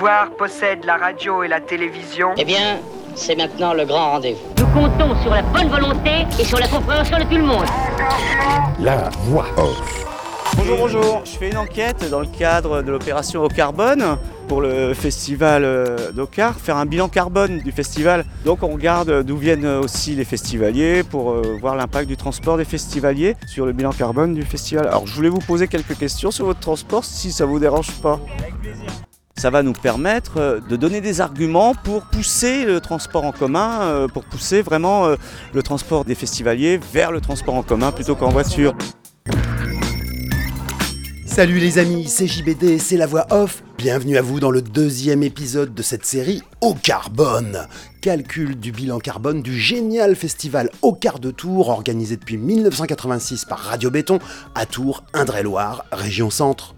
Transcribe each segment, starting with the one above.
pouvoir possède la radio et la télévision. Eh bien, c'est maintenant le grand rendez-vous. Nous comptons sur la bonne volonté et sur la compréhension de tout le monde. La voix off. Bonjour, bonjour. Je fais une enquête dans le cadre de l'opération Au Carbone pour le festival euh, d'Ocar, faire un bilan carbone du festival. Donc on regarde d'où viennent aussi les festivaliers pour euh, voir l'impact du transport des festivaliers sur le bilan carbone du festival. Alors je voulais vous poser quelques questions sur votre transport si ça vous dérange pas. Ça va nous permettre euh, de donner des arguments pour pousser le transport en commun, pour pousser vraiment le transport des festivaliers vers le transport en commun plutôt qu'en voiture. Salut les amis, c'est JBD, c'est la voix off. Bienvenue à vous dans le deuxième épisode de cette série Au Carbone. Calcul du bilan carbone du génial festival Au Quart de Tour organisé depuis 1986 par Radio Béton à Tours, Indre-et-Loire, région centre.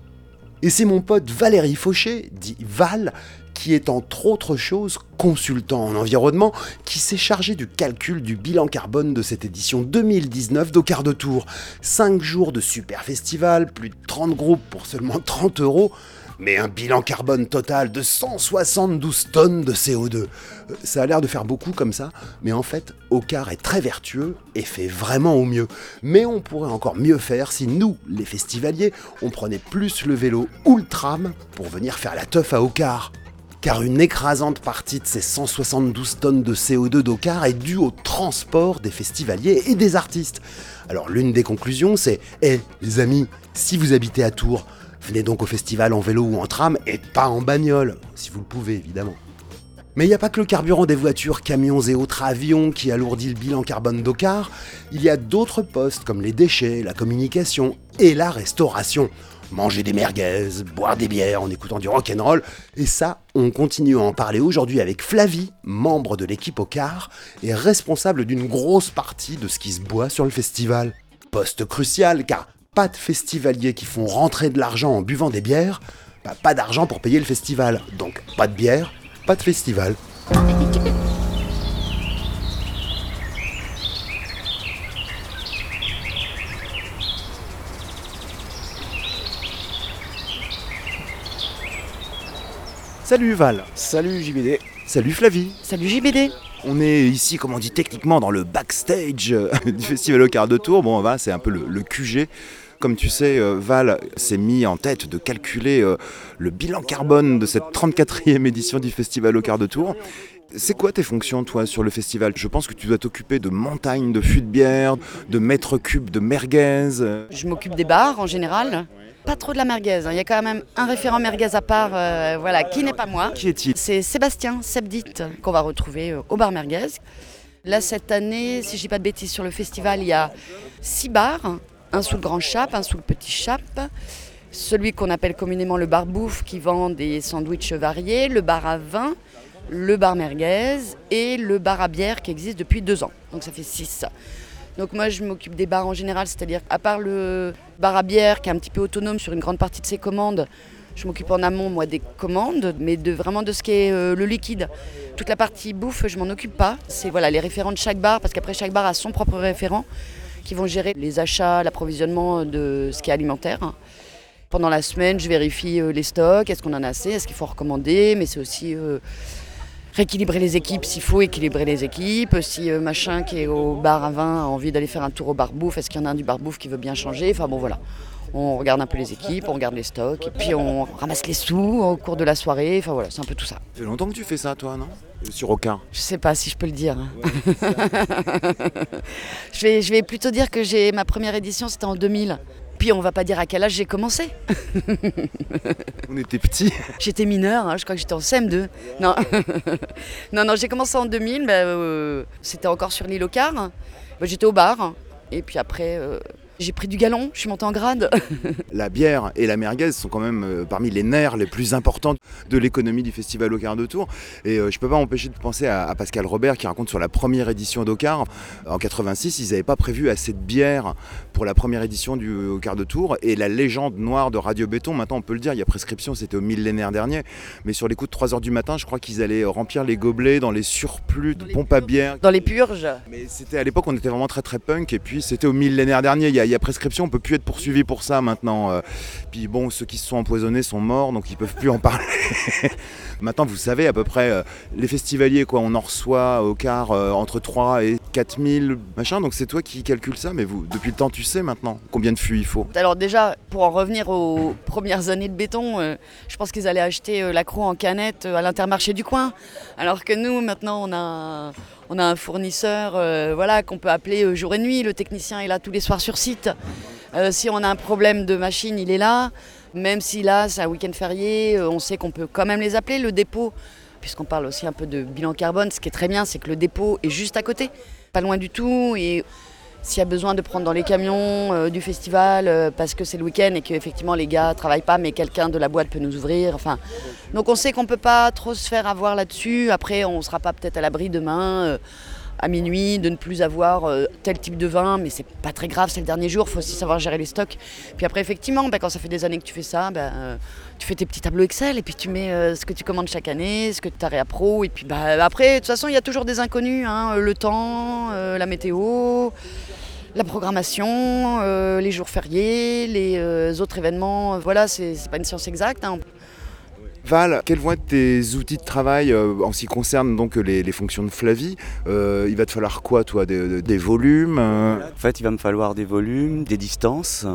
Et c'est mon pote Valérie Fauché, dit Val, qui est entre autres choses consultant en environnement, qui s'est chargé du calcul du bilan carbone de cette édition 2019 d'Au de tour. 5 jours de super festival, plus de 30 groupes pour seulement 30 euros, mais un bilan carbone total de 172 tonnes de CO2. Euh, ça a l'air de faire beaucoup comme ça, mais en fait, Ocar est très vertueux et fait vraiment au mieux. Mais on pourrait encore mieux faire si nous, les festivaliers, on prenait plus le vélo ou le tram pour venir faire la teuf à Ocar car une écrasante partie de ces 172 tonnes de CO2 d'Ocar est due au transport des festivaliers et des artistes. Alors l'une des conclusions c'est Hé les amis, si vous habitez à Tours, venez donc au festival en vélo ou en tram et pas en bagnole, si vous le pouvez évidemment. Mais il n'y a pas que le carburant des voitures, camions et autres avions qui alourdit le bilan carbone d'Ocar, il y a d'autres postes comme les déchets, la communication et la restauration manger des merguez, boire des bières en écoutant du rock'n'roll. Et ça, on continue à en parler aujourd'hui avec Flavie, membre de l'équipe au car et responsable d'une grosse partie de ce qui se boit sur le festival. Poste crucial car pas de festivaliers qui font rentrer de l'argent en buvant des bières, bah, pas d'argent pour payer le festival. Donc pas de bière, pas de festival. Salut Val. Salut JBD. Salut Flavie. Salut JBD. On est ici, comme on dit techniquement, dans le backstage euh, du Festival au quart de tour. Bon, va, c'est un peu le, QG. Comme tu sais, euh, Val s'est mis en tête de calculer euh, le bilan carbone de cette 34e édition du Festival au quart de tour. C'est quoi tes fonctions, toi, sur le festival? Je pense que tu dois t'occuper de montagnes de fûts de bière, de mètres cubes de merguez. Je m'occupe des bars en général. Pas trop de la merguez. Hein. Il y a quand même un référent merguez à part, euh, voilà, qui n'est pas moi. Qui est-il? C'est Sébastien Sebdit qu'on va retrouver euh, au bar merguez. Là, cette année, si je dis pas de bêtises, sur le festival, il y a six bars. Un sous le grand chape, un sous le petit chape. Celui qu'on appelle communément le bar bouffe qui vend des sandwichs variés. Le bar à vin, le bar merguez et le bar à bière qui existe depuis deux ans. Donc ça fait six. Donc moi je m'occupe des bars en général, c'est-à-dire à part le bar à bière qui est un petit peu autonome sur une grande partie de ses commandes, je m'occupe en amont moi des commandes, mais de vraiment de ce qui est euh, le liquide. Toute la partie bouffe, je m'en occupe pas. C'est voilà les référents de chaque bar, parce qu'après chaque bar a son propre référent qui vont gérer les achats, l'approvisionnement de ce qui est alimentaire. Pendant la semaine, je vérifie euh, les stocks, est-ce qu'on en a assez, est-ce qu'il faut recommander, mais c'est aussi euh, rééquilibrer les équipes s'il faut équilibrer les équipes. Si euh, machin qui est au bar à vin a envie d'aller faire un tour au bar est-ce qu'il y en a un du bar qui veut bien changer? Enfin bon voilà. On regarde un peu les équipes, on regarde les stocks, et puis on ramasse les sous au cours de la soirée. Enfin voilà, c'est un peu tout ça. Ça fait longtemps que tu fais ça, toi, non? Sur aucun Je sais pas si je peux le dire. je, vais, je vais plutôt dire que j'ai ma première édition, c'était en 2000 puis on va pas dire à quel âge j'ai commencé. on était petits. J'étais mineur, hein, je crois que j'étais en CM2. Non, non, non j'ai commencé en 2000, bah, euh, c'était encore sur l'île au Car. Bah, j'étais au bar, et puis après, euh, j'ai pris du galon, je suis montée en grade. la bière et la merguez sont quand même euh, parmi les nerfs les plus importants de l'économie du festival Ocar de Tours. Et euh, je ne peux pas m'empêcher de penser à, Pascal Robert qui raconte sur la première édition d'Ocar. En 86, ils n'avaient pas prévu assez de bière pour la première édition du Ocar de Tours. Et la légende noire de Radio Béton, maintenant on peut le dire, il y a prescription, c'était au millénaire dernier. Mais sur les coups de 3 h du matin, je crois qu'ils allaient remplir les gobelets dans les surplus de pompes à bière. Dans les purges. Mais c'était à l'époque, on était vraiment très très punk. Et puis c'était au millénaire dernier, il y a y a prescription, on peut plus être poursuivi pour ça maintenant. euh. Puis bon, ceux qui se sont empoisonnés sont morts, donc ils peuvent plus en parler. maintenant, vous savez à peu près, euh, les festivaliers, quoi, on en reçoit au quart euh, entre 3 et 4000, machin. Donc c'est toi qui calcules ça, mais vous, depuis le temps, tu sais maintenant combien de fûts il faut. Alors déjà, pour en revenir aux premières années de béton, je pense qu'ils allaient acheter euh, l'accro en canette à l'intermarché du coin. Alors que nous, maintenant, on a, on a un fournisseur euh, voilà, qu'on peut appeler euh, jour et nuit. Le technicien est là tous les soirs sur site. Euh, si on a un problème de machine, il est là. Même si là, c'est un week-end férié, on sait qu'on peut quand même les appeler. Le dépôt, puisqu'on parle aussi un peu de bilan carbone, ce qui est très bien, c'est que le dépôt est juste à côté, pas loin du tout. S'il y a besoin de prendre dans les camions euh, du festival euh, parce que c'est le week-end et qu'effectivement les gars travaillent pas, mais quelqu'un de la boîte peut nous ouvrir. Enfin, donc on sait qu'on peut pas trop se faire avoir là-dessus. Après, on sera pas peut-être à l'abri demain. euh, à minuit, de ne plus avoir euh, tel type de vin, mais c'est pas très grave, c'est le dernier jour, il faut aussi savoir gérer les stocks. Puis après, effectivement, ben, quand ça fait des années que tu fais ça, euh, tu fais tes petits tableaux Excel et puis tu mets euh, ce que tu commandes chaque année, ce que tu as réappro. Et puis bah, après, de toute façon, il y a toujours des inconnus, hein, le temps, la météo, la programmation, les jours fériés, les autres événements. Voilà, c'est pas une science exacte. hein. Val, quels vont être tes outils de travail euh, en ce qui concerne donc les, les fonctions de Flavie? Euh, Il va te falloir quoi, toi? Des, volumes euh, En fait, il va me falloir des volumes, des distances,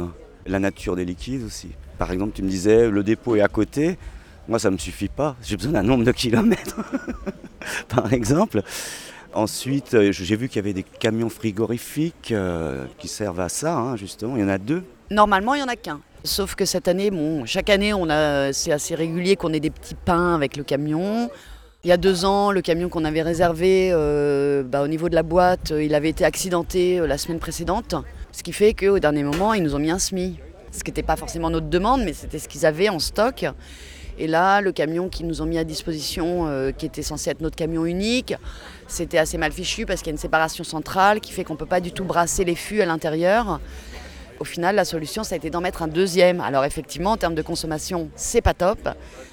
la nature des liquides aussi. Par exemple, tu me disais, le dépôt est à côté. Moi, ça ne me suffit pas. J'ai besoin d'un nombre de kilomètres, par exemple. Ensuite, j'ai vu qu'il y avait des camions frigorifiques euh, qui servent à ça, hein, justement. Il y en a deux. Normalement, il n'y en a qu'un. Sauf que cette année, bon, chaque année, on a, c'est assez régulier qu'on ait des petits pains avec le camion. Il y a deux ans, le camion qu'on avait réservé euh, bah, au niveau de la boîte, euh, il avait été accidenté euh, la semaine précédente. Ce qui fait qu'au dernier moment, ils nous ont mis un SMI. Ce qui n'était pas forcément notre demande, mais c'était ce qu'ils avaient en stock. Et là, le camion qu'ils nous ont mis à disposition, qui était censé être notre camion unique, c'était assez mal fichu parce qu'il y a une séparation centrale qui fait qu'on ne peut pas du tout brasser les fûts à l'intérieur. Au final, la solution, ça a été d'en mettre un deuxième. Alors effectivement, en termes de consommation, c'est pas top.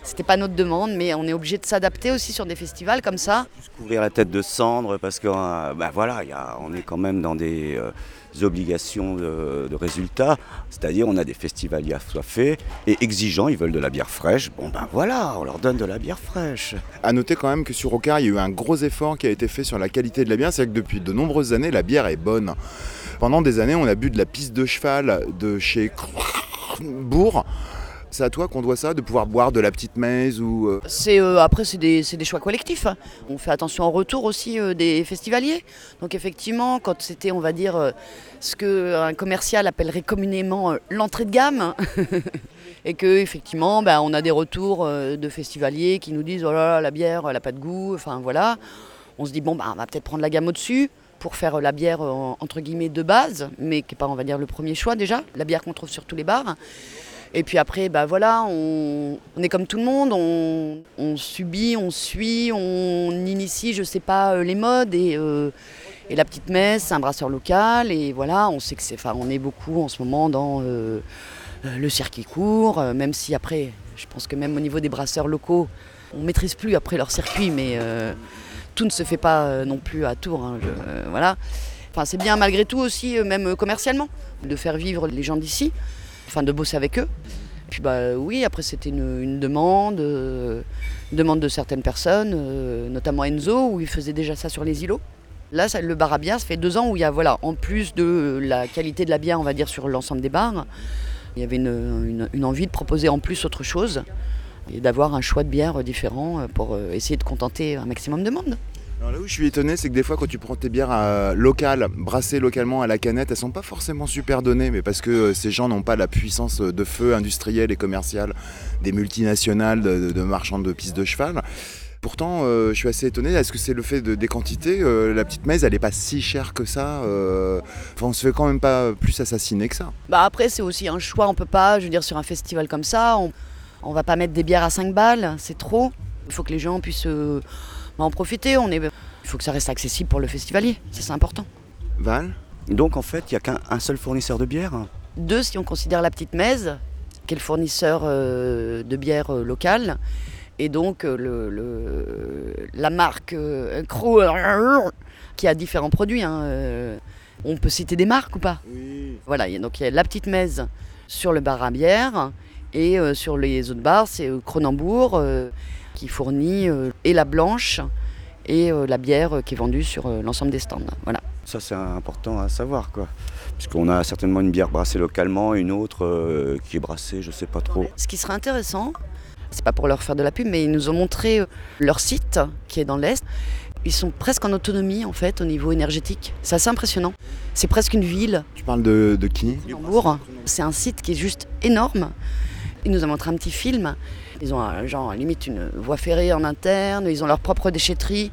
C'était pas notre demande, mais on est obligé de s'adapter aussi sur des festivals comme ça. Couvrir la tête de cendre parce que euh, voilà, il y a- on est quand même dans des euh, obligations de, de résultats. C'est-à-dire, on a des festivaliers assoiffés et exigeants, ils veulent de la bière fraîche. Bon ben voilà, on leur donne de la bière fraîche. À noter quand même que sur Ocar, il y a eu un gros effort qui a été fait sur la qualité de la bière. C'est que depuis de nombreuses années, la bière est bonne. Pendant des années, on a bu de la piste de cheval de chez Bourg. C'est à toi qu'on doit ça, de pouvoir boire de la petite maize ou... euh, C'est euh, après c'est des, choix collectifs. hein. On fait attention au retour aussi euh, des festivaliers. Donc effectivement, quand c'était on va dire ce que un commercial appellerait communément l'entrée de gamme, et que effectivement, ben, on a des retours de festivaliers qui nous disent oh là là la bière elle a pas de goût. Enfin voilà, on se dit bon ben, on va peut-être prendre la gamme au-dessus pour faire la bière euh, entre guillemets de base, mais qui n'est pas on va dire le premier choix déjà, la bière qu'on trouve sur tous les bars. Et puis après, bah voilà, on, est comme tout le monde, on, subit, on suit, on initie, je sais pas, euh, les modes. Et, euh, et la petite messe, un brasseur local. Et voilà, on sait que c'est, enfin, on est beaucoup en ce moment dans le circuit court, même si après, je pense que même au niveau des brasseurs locaux, on maîtrise plus après leur circuit, mais tout ne se fait pas euh, non plus à Tours. hein, euh, voilà. Enfin, c'est bien malgré tout aussi, euh, même commercialement, de faire vivre les gens d'ici, enfin de bosser avec eux. Puis bah oui, après c'était une, demande, de certaines personnes, notamment Enzo, où il faisait déjà ça sur les îlots. Là, le bar à bière, ça fait deux ans où il y a, voilà, en plus de la qualité de la bière, on va dire, sur l'ensemble des bars, il y avait une envie de proposer en plus autre chose et d'avoir un choix de bière différent euh, pour euh, essayer de contenter un maximum de monde. Alors là où je suis étonné, c'est que des fois, quand tu prends tes bières euh, locales, brassées localement à la canette, elles sont pas forcément super données, mais parce que euh, ces gens n'ont pas la puissance de feu industrielle et commerciale des multinationales de, de marchands de pistes de cheval. Pourtant, euh, je suis assez étonné. Est-ce que c'est le fait de, des quantités La petite maize, elle est pas si chère que ça. Enfin, on se fait quand même pas plus assassiner que ça. Bah après, c'est aussi un choix, on peut pas, je veux dire, sur un festival comme ça, on, on va pas mettre des bières à 5 balles, c'est trop. Il faut que les gens puissent euh, en profiter, on est... il faut que ça reste accessible pour le festivalier, ça, c'est important. Val Donc en fait, il n'y a qu'un un seul fournisseur de bière. Deux, si on considère la petite Mèze, qui est le fournisseur euh, de bière euh, locale, et donc euh, le, le- la marque euh, Crow, qui a différents produits. hein, euh, On peut citer des marques ou pas? Oui. Voilà, il y a- donc il y a la petite messe sur le bar à bière et euh, sur les autres bars, c'est euh, Cronenbourg euh, qui fournit euh, et la blanche et euh, la bière euh, qui est vendue sur euh, l'ensemble des stands. Voilà. Ça, c'est important à savoir, quoi. Puisqu'on a certainement une bière brassée localement, une autre euh, qui est brassée, je sais pas trop. Ce qui serait intéressant, c'est pas pour leur faire de la pub, mais ils nous ont montré leur site qui est dans l'Est. Ils sont presque en autonomie en fait au niveau énergétique. C'est assez impressionnant. C'est presque une ville. Tu parles de, de qui? C'est un site qui est juste énorme. Ils nous ont montré un petit film. Ils ont un- genre limite une voie ferrée en interne. Ils ont leur propre déchetterie.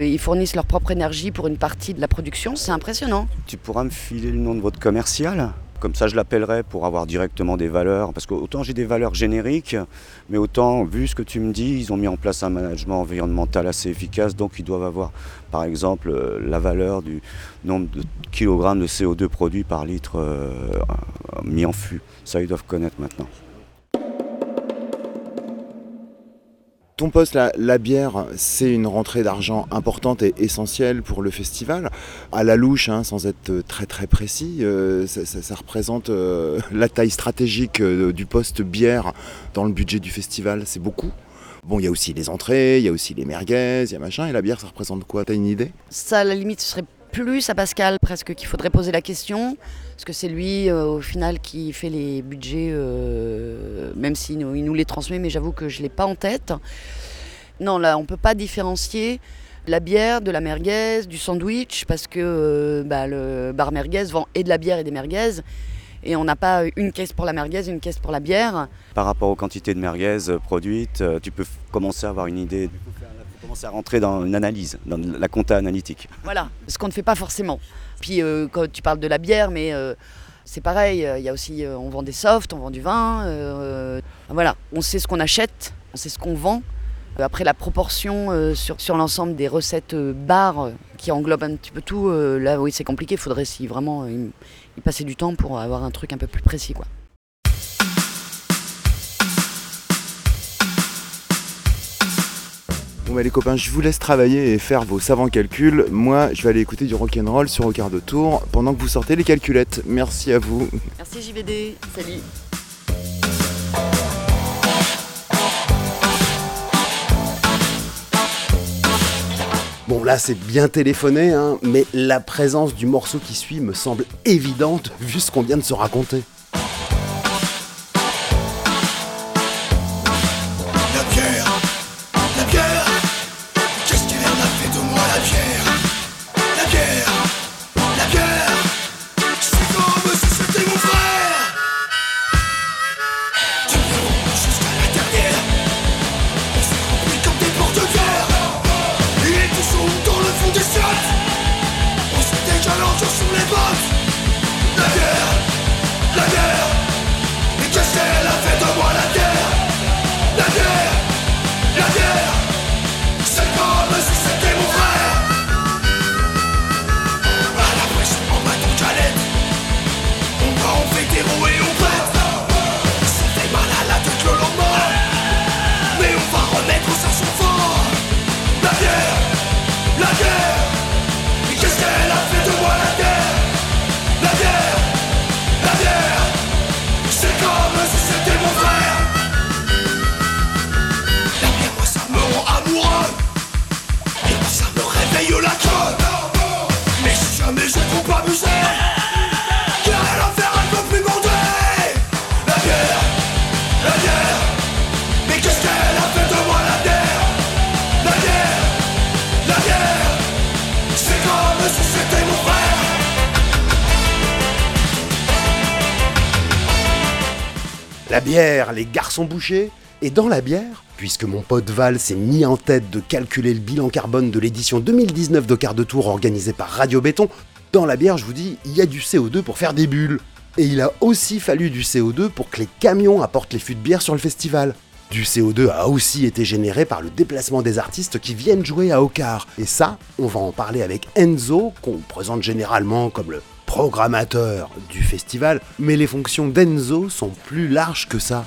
Et Ils fournissent leur propre énergie pour une partie de la production. C'est impressionnant. Tu pourras me filer le nom de votre commercial Comme ça, je l'appellerai pour avoir directement des valeurs. Parce que autant j'ai des valeurs génériques, mais autant, vu ce que tu me dis, ils ont mis en place un management environnemental assez efficace. Donc, ils doivent avoir, par exemple, euh, la valeur du nombre de kilogrammes de CO2 produits par litre euh, mis en fût. Ça, ils doivent connaître maintenant. Ton poste, la, bière, c'est une rentrée d'argent importante et essentielle pour le festival. À la louche, hein, sans être très très précis, euh, ça représente euh, la taille stratégique euh, du poste bière dans le budget du festival. C'est beaucoup. Bon, il y a aussi les entrées, il y a aussi les merguez, il y a machin. Et la bière, ça représente quoi? T'as une idée? Ça, à la limite, ce serait plus à Pascal presque qu'il faudrait poser la question. Parce que c'est lui, euh, au final, qui fait les budgets, euh, même s'il nous, les transmet, mais j'avoue que je ne l'ai pas en tête. Non, là, on ne peut pas différencier la bière de la merguez, du sandwich, parce que euh, bah, le bar merguez vend et de la bière et des merguez. Et on n'a pas une caisse pour la merguez, une caisse pour la bière. Par rapport aux quantités de merguez produites, tu peux commencer à avoir une idée. À rentrer dans une analyse, dans la compta analytique. Voilà, ce qu'on ne fait pas forcément. Puis euh, quand tu parles de la bière, mais euh, c'est pareil, euh, il y a aussi, on vend des softs, on vend du vin. voilà, on sait ce qu'on achète, on sait ce qu'on vend. Après la proportion sur, sur l'ensemble des recettes euh, qui englobent un petit peu tout, là oui c'est compliqué, il faudrait si vraiment y passer du temps pour avoir un truc un peu plus précis. quoi. Bon bah les copains, je vous laisse travailler et faire vos savants calculs. Moi, je vais aller écouter du rock'n'roll sur au quart de tour pendant que vous sortez les calculettes. Merci à vous. Merci JVD, salut Bon là c'est bien téléphoné, hein, mais la présence du morceau qui suit me semble évidente vu ce qu'on vient de se raconter. La bière, les garçons bouchés Et dans la bière, puisque mon pote Val s'est mis en tête de calculer le bilan carbone de l'édition 2019 de Quart de Tour organisée par Radio Béton, dans la bière, je vous dis, il y a du CO2 pour faire des bulles. Et il a aussi fallu du CO2 pour que les camions apportent les fûts de bière sur le festival. Du CO2 a aussi été généré par le déplacement des artistes qui viennent jouer à Ocar. Et ça, on va en parler avec Enzo, qu'on présente généralement comme le programmateur du festival, mais les fonctions d'Enzo sont plus larges que ça.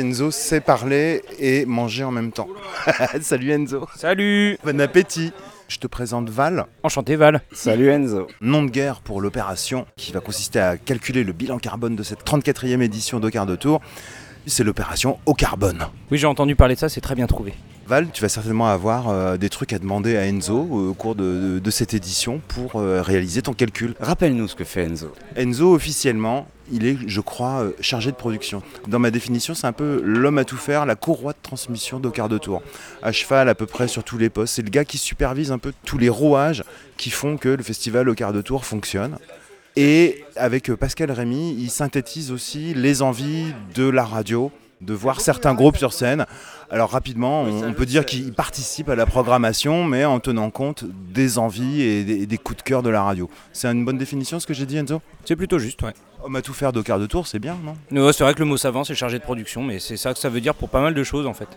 Si Enzo sait parler et manger en même temps. Salut Enzo. Salut Bon appétit. Je te présente Val. Enchanté Val. Salut Enzo. Nom de guerre pour l'opération qui va consister à calculer le bilan carbone de cette 34e édition d'Au quart de tour. C'est l'opération au carbone. Oui, j'ai entendu parler de ça, c'est très bien trouvé. Val, tu vas certainement avoir euh, des trucs à demander à Enzo au cours de, de- de cette édition pour euh, réaliser ton calcul. Rappelle-nous ce que fait Enzo. Enzo, officiellement, il est, je crois, euh, chargé de production. Dans ma définition, c'est un peu l'homme à tout faire, la courroie de transmission d'au quart de tour. À cheval à peu près sur tous les postes. C'est le gars qui supervise un peu tous les rouages qui font que le festival au quart de tour fonctionne. Et avec euh, Pascal Rémy, il synthétise aussi les envies de la radio, de voir certains groupes sur scène. Alors rapidement, on, on peut dire qu'il participe à la programmation, mais en tenant compte des envies et des, et des coups de cœur de la radio. C'est une bonne définition ce que j'ai dit Enzo? C'est plutôt juste, ouais. Homme à tout faire de quart de tour, c'est bien, non? Non, c'est vrai que le mot savant, c'est chargé de production, mais c'est ça que ça veut dire pour pas mal de choses en fait.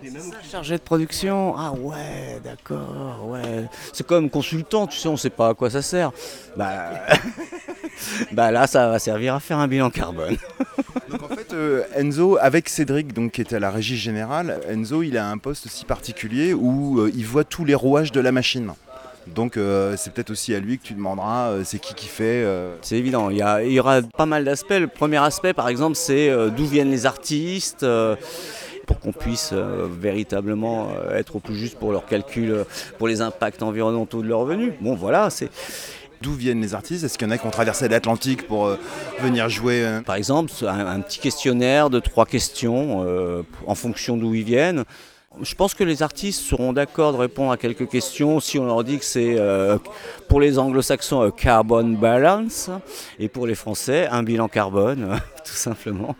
Chargé de production? Ah ouais, d'accord, ouais. C'est comme consultant, tu sais, on sait pas à quoi ça sert. Bah, bah là, ça va servir à faire un bilan carbone. Donc en euh, Enzo, avec Cédric, donc, qui était à la régie générale, Enzo, il a un poste si particulier où euh, il voit tous les rouages de la machine. Donc euh, c'est peut-être aussi à lui que tu demanderas c'est qui qui fait. C'est évident, il y, il y aura pas mal d'aspects. Le premier aspect, par exemple, c'est d'où viennent les artistes, pour qu'on puisse véritablement être au plus juste pour leurs calculs, pour les impacts environnementaux de leurs revenus. Bon, voilà, c'est D'où viennent les artistes Est-ce qu'il y en a qui ont traversé l'Atlantique pour euh, venir jouer euh, par exemple un, petit questionnaire de trois questions euh, en fonction d'où ils viennent. Je pense que les artistes seront d'accord de répondre à quelques questions si on leur dit que c'est pour les anglo-saxons carbon balance et pour les français un bilan carbone, tout simplement,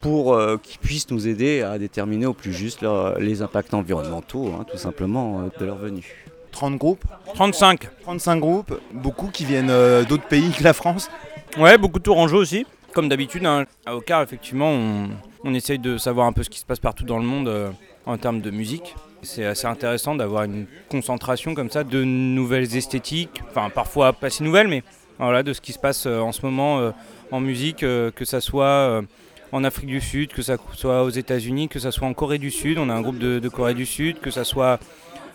pour qu'ils puissent nous aider à déterminer au plus juste les impacts environnementaux, hein, tout simplement, de leur venue. 30 groupes 35 35 groupes, beaucoup qui viennent euh, d'autres pays que la France. Ouais, beaucoup de tourangeaux aussi. Comme d'habitude, hein, à Ocar, effectivement, on, on essaye de savoir un peu ce qui se passe partout dans le monde euh, en termes de musique. C'est assez intéressant d'avoir une concentration comme ça de nouvelles esthétiques, enfin parfois pas si nouvelles, mais voilà, de ce qui se passe euh, en ce moment euh, en musique, que ça soit en Afrique du Sud, que ça soit aux États-Unis, que ça soit en Corée du Sud. On a un groupe de, de Corée du Sud, que ça soit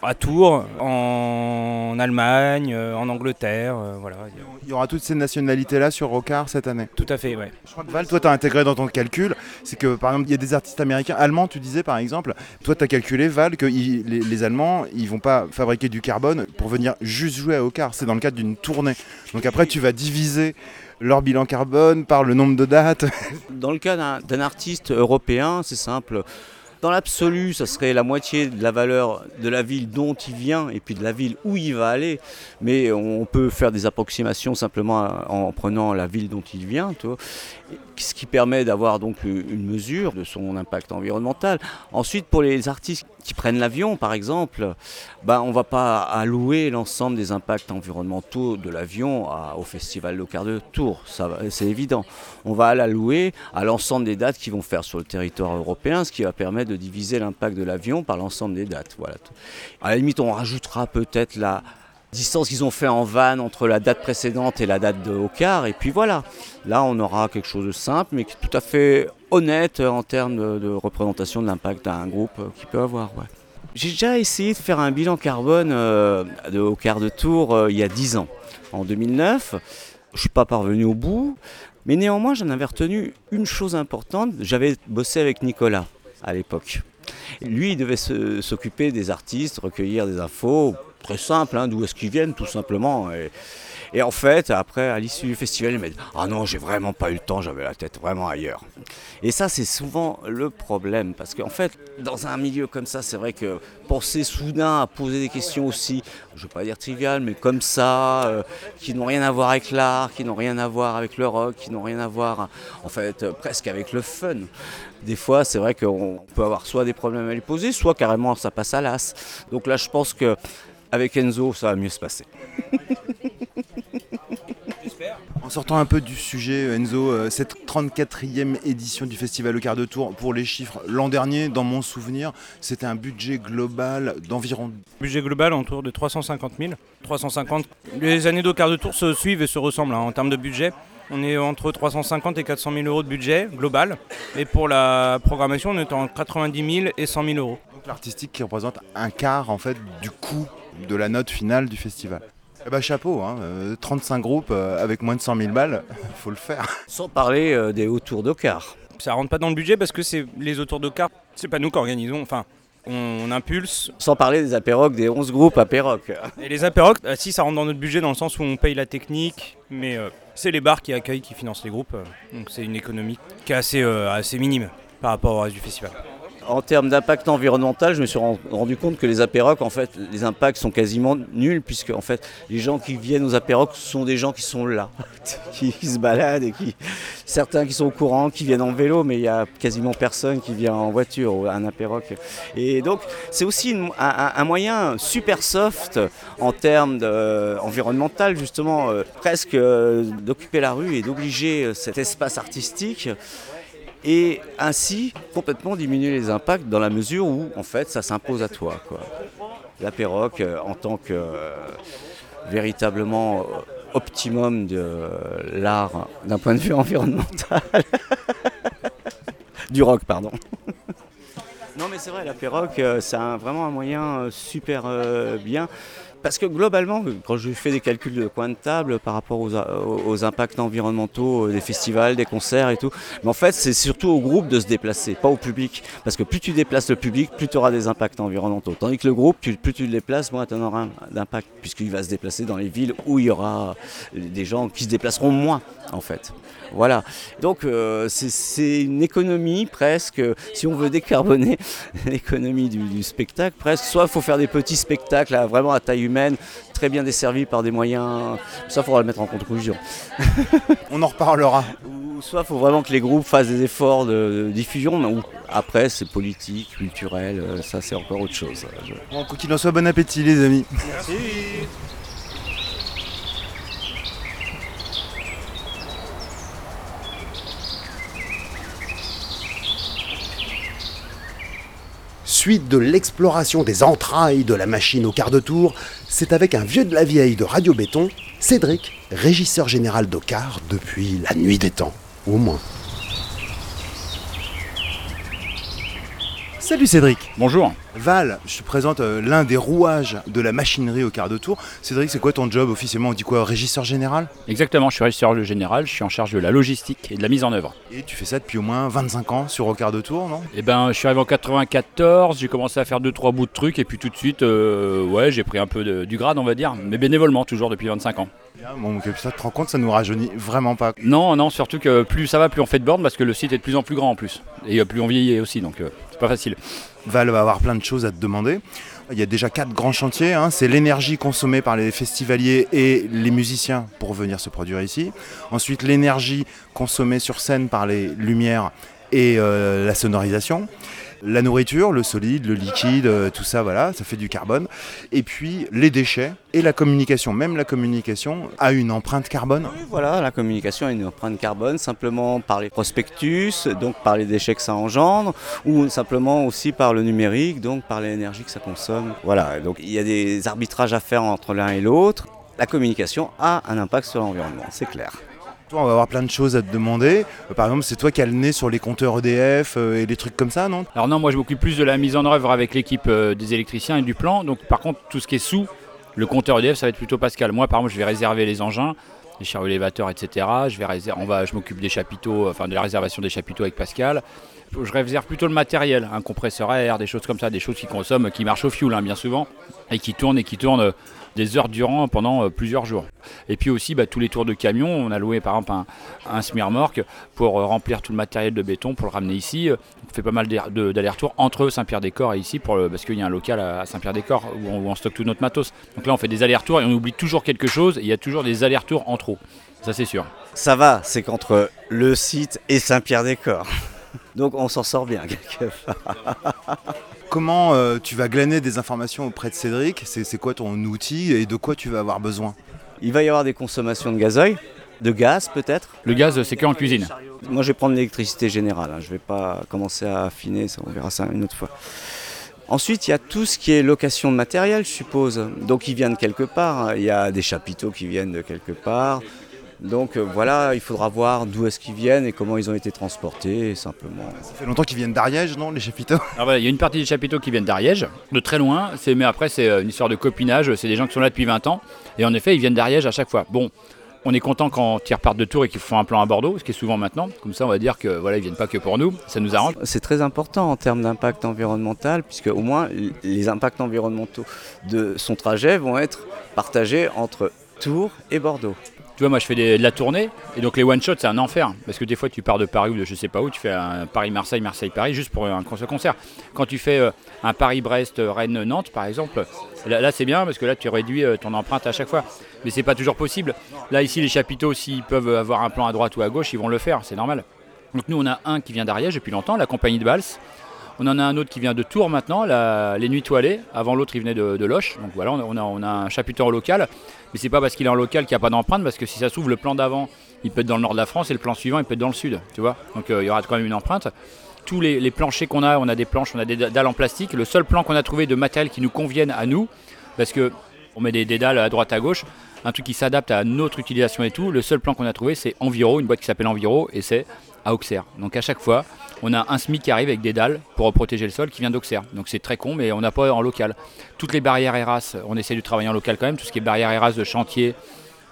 à Tours, en Allemagne, euh, en Angleterre, euh, voilà. Il y aura toutes ces nationalités-là sur Rocard cette année. Tout à fait, ouais. Je crois que Val, toi, tu as intégré dans ton calcul, c'est que par exemple, il y a des artistes américains, allemands, tu disais par exemple, toi, tu as calculé, Val, que ils- les, les Allemands, ils vont pas fabriquer du carbone pour venir juste jouer à Ocar. C'est dans le cadre d'une tournée. Donc après, tu vas diviser leur bilan carbone par le nombre de dates. Dans le cas d'un artiste européen, c'est simple. Dans l'absolu, ça serait la moitié de la valeur de la ville dont il vient et puis de la ville où il va aller. Mais on peut faire des approximations simplement en prenant la ville dont il vient. Ce qui permet d'avoir donc une mesure de son impact environnemental. Ensuite, pour les artistes qui prennent l'avion, par exemple, ben, on ne va pas allouer l'ensemble des impacts environnementaux de l'avion au festival quart de tour, ça va- c'est évident. On va l'allouer à l'ensemble des dates qu'ils vont faire sur le territoire européen, ce qui va permettre de diviser l'impact de l'avion par l'ensemble des dates. À la limite, on rajoutera peut-être la distance qu'ils ont fait en van entre la date précédente et la date de Ocar, et puis voilà. Là, on aura quelque chose de simple, mais qui est tout à fait honnête en termes de, représentation de l'impact d'un groupe euh, qu'il peut avoir. J'ai déjà essayé de faire un bilan carbone euh, de, au quart de tour euh, il y a 10 ans, en 2009. Je ne suis pas parvenu au bout, mais néanmoins j'en avais retenu une chose importante. J'avais bossé avec Nicolas à l'époque. Lui, il devait s'occuper des artistes, recueillir des infos, très simple, hein, d'où est-ce qu'ils viennent tout simplement. Et en fait, après, à l'issue du festival, il m'a dit Ah non, j'ai vraiment pas eu le temps, j'avais la tête vraiment ailleurs. Et ça, c'est souvent le problème, parce qu'en fait, dans un milieu comme ça, c'est vrai que penser soudain à poser des questions aussi, je ne veux pas dire triviales, mais comme ça, euh, qui n'ont rien à voir avec l'art, qui n'ont rien à voir avec le rock, qui n'ont rien à voir, en fait, euh, presque avec le fun. Des fois, c'est vrai qu'on peut avoir soit des problèmes à les poser, soit carrément ça passe à l'as. Donc là, je pense que avec Enzo, ça va mieux se passer. En sortant un peu du sujet, Enzo, euh, cette 34e édition du Festival au quart de tour, pour les chiffres, l'an dernier, dans mon souvenir, c'était un budget global d'environ Budget global autour de 350 000. 350. Les années d'au quart de tour se suivent et se ressemblent hein, en termes de budget. On est entre 350 et 400 000 euros de budget global. Et pour la programmation, on est entre 90 000 et 100 000 euros. Donc l'artistique qui représente un quart en fait du coût de la note finale du festival. Eh ben chapeau, hein, euh, 35 groupes euh, avec moins de 100 000 balles, faut le faire. Sans parler euh, des autours d'Ocar. Ça rentre pas dans le budget parce que c'est les autours de cartes, c'est pas nous qui organisons. Enfin, on, impulse. Sans parler des apérocs, des 11 groupes apérocs. Et les apérocs, euh, si ça rentre dans notre budget dans le sens où on paye la technique, mais euh, c'est les bars qui accueillent, qui financent les groupes. euh, donc c'est une économie qui est assez, euh, assez minime par rapport au reste du festival. En termes d'impact environnemental, je me suis ren- rendu compte que les apérocs, en fait, les impacts sont quasiment nuls, puisque en fait, les gens qui viennent aux apérocs sont des gens qui sont là, qui, se baladent et qui, certains qui sont au courant, qui viennent en vélo, mais il y a quasiment personne qui vient en voiture à un apéroc. Et donc, c'est aussi un, moyen super soft en termes de- environnemental, justement, euh, presque euh, d'occuper la rue et d'obliger euh, cet espace artistique et ainsi complètement diminuer les impacts dans la mesure où en fait ça s'impose à toi. La perroque euh, en tant que euh, véritablement euh, optimum de l'art d'un point de vue environnemental. du rock, pardon. non mais c'est vrai, la perroque, c'est vraiment un moyen super bien. Parce que globalement, quand je fais des calculs de coin de table par rapport aux, impacts environnementaux euh, des festivals, des concerts et tout, mais en fait, c'est surtout au groupe de se déplacer, pas au public. Parce que plus tu déplaces le public, plus tu auras des impacts environnementaux. Tandis que le groupe, plus tu le déplaces, moins tu en auras d'impact, puisqu'il va se déplacer dans les villes où il y aura des gens qui se déplaceront moins, en fait. Voilà. Donc, euh, c'est- une économie presque, si on veut décarboner l'économie du, du spectacle, presque. Soit il faut faire des petits spectacles à- vraiment à taille humaine, très bien desservis par des moyens. Ça, il faudra le mettre en conclusion. On en reparlera. Ou soit il faut vraiment que les groupes fassent des efforts de, de diffusion, mais ou- après c'est politique, culturel, euh, ça c'est encore autre chose. Je- Bon, quoi qu'il en soit, bon appétit les amis. Suite de l'exploration des entrailles de la machine au quart de tour, c'est avec un vieux de la vieille de Radio Béton, Cédric, régisseur général d'Ocar depuis la nuit des temps, au moins. Salut Cédric. Bonjour. Val, je te présente euh, l'un des rouages de la machinerie au quart de tour. Cédric, c'est quoi ton job officiellement? On dit quoi Régisseur général? Exactement, je suis régisseur général, je suis en charge de la logistique et de la mise en œuvre. Et tu fais ça depuis au moins 25 ans sur au quart de tour, non? Eh ben, je suis arrivé en 94, j'ai commencé à faire deux trois bouts de trucs et puis tout de suite, euh, ouais, j'ai pris un peu de- du grade, on va dire, mais bénévolement toujours depuis 25 ans. Bien, Bon, donc, ça te rends compte, ça nous rajeunit vraiment pas. Non, non, surtout que plus ça va, plus on fait de bornes parce que le site est de plus en plus grand en plus et euh, plus on vieillit aussi, donc euh, pas facile. Val va avoir plein de choses à te demander. Il y a déjà quatre grands chantiers. hein. C'est l'énergie consommée par les festivaliers et les musiciens pour venir se produire ici. Ensuite, l'énergie consommée sur scène par les lumières et euh, la sonorisation. La nourriture, le solide, le liquide, euh, tout ça, voilà, ça fait du carbone. Et puis les déchets et la communication. Même la communication a une empreinte carbone. Oui, voilà, la communication a une empreinte carbone simplement par les prospectus, donc par les déchets que ça engendre, ou simplement aussi par le numérique, donc par l'énergie que ça consomme. Voilà, donc il y a des arbitrages à faire entre l'un et l'autre. La communication a un impact sur l'environnement, c'est clair. Toi, on va avoir plein de choses à te demander. Euh, Par exemple, c'est toi qui as le nez sur les compteurs EDF euh, et des trucs comme ça, non? Alors non, moi je m'occupe plus de la mise en œuvre avec l'équipe euh, des électriciens et du plan. Donc par contre, tout ce qui est sous, le compteur EDF, ça va être plutôt Pascal. Moi par exemple, je vais réserver les engins, les chariots élévateurs, etc. Je vais on va, je m'occupe des chapiteaux, enfin de la réservation des chapiteaux avec Pascal. Je réserve plutôt le matériel, un compresseur à air, des choses comme ça, des choses qui consomment, qui marchent au fioul hein, bien souvent, et qui tournent et qui tournent des heures durant pendant euh, plusieurs jours. Et puis aussi bah, tous les tours de camion, on a loué par exemple un, un semi-remorque pour euh, remplir tout le matériel de béton pour le ramener ici. On fait pas mal d'allers-retours entre Saint-Pierre-des-Corps et ici pour le- parce qu'il y a un local à Saint-Pierre-des-Corps où, on- stocke tout notre matos. Donc là on fait des allers-retours et on oublie toujours quelque chose il y a toujours des allers-retours en trop. Ça c'est sûr. Ça va, c'est qu'entre le site et Saint-Pierre-des-Corps. Donc on s'en sort bien quelque part. Comment euh, tu vas glaner des informations auprès de Cédric? C'est c'est quoi ton outil et de quoi tu vas avoir besoin? Il va y avoir des consommations de gazoil, de gaz peut-être. Le gaz c'est que en cuisine. Moi je vais prendre l'électricité générale, hein. je ne vais pas commencer à affiner, ça, on verra ça une autre fois. Ensuite, il y a tout ce qui est location de matériel, je suppose. Donc, ils viennent de quelque part. Il y a des chapiteaux qui viennent de quelque part. Donc euh, voilà, il faudra voir d'où est-ce qu'ils viennent et comment ils ont été transportés, simplement. Ça fait longtemps qu'ils viennent d'Ariège, non, les chapiteaux? Alors voilà, il y a une partie des chapiteaux qui viennent d'Ariège, de très loin, mais après c'est euh, une histoire de copinage, c'est des gens qui sont là depuis 20 ans, et en effet ils viennent d'Ariège à chaque fois. Bon, on est content quand ils repartent de Tours et qu'ils font un plan à Bordeaux, ce qui est souvent maintenant, comme ça on va dire que voilà, ils viennent pas que pour nous, ça nous arrange. C'est très important en termes d'impact environnemental, puisque au moins les impacts environnementaux de son trajet vont être partagés entre Tours et Bordeaux. Tu vois, moi je fais de la tournée, et donc les one-shots c'est un enfer, parce que des fois tu pars de Paris ou de je sais pas où, tu fais un Paris-Marseille, Marseille-Paris, juste pour un concert-. Quand tu fais euh, un Paris-Brest, euh, Rennes-Nantes par exemple, là, c'est bien, parce que là tu réduis euh, ton empreinte à chaque fois. Mais c'est pas toujours possible. Là ici les chapiteaux, s'ils peuvent avoir un plan à droite ou à gauche, ils vont le faire, c'est normal. Donc nous on a un qui vient d'Ariège depuis longtemps, la compagnie de Vals. On en a un autre qui vient de Tours maintenant, les Nuits Toilées. Avant l'autre, il venait de, Loche. Donc voilà, on a, a- un chapiteau en local. Mais c'est pas parce qu'il est en local qu'il n'y a pas d'empreinte, parce que si ça s'ouvre, le plan d'avant, il peut être dans le nord de la France et le plan suivant, il peut être dans le sud. Tu vois Donc euh, il y aura quand même une empreinte. Tous les, planchers qu'on a, on a des planches, on a des da- dalles en plastique. Le seul plan qu'on a trouvé de matériel qui nous convienne à nous, parce que on met des, des dalles à droite à gauche, un truc qui s'adapte à notre utilisation et tout. Le seul plan qu'on a trouvé, c'est Enviro, une boîte qui s'appelle Enviro, et c'est Auxerre. Donc à chaque fois, on a un SMIC qui arrive avec des dalles pour protéger le sol qui vient d'Auxerre. Donc c'est très con, mais on n'a pas en local. Toutes les barrières ERAS, on essaie de travailler en local quand même. Tout ce qui est barrières ERAS de chantier,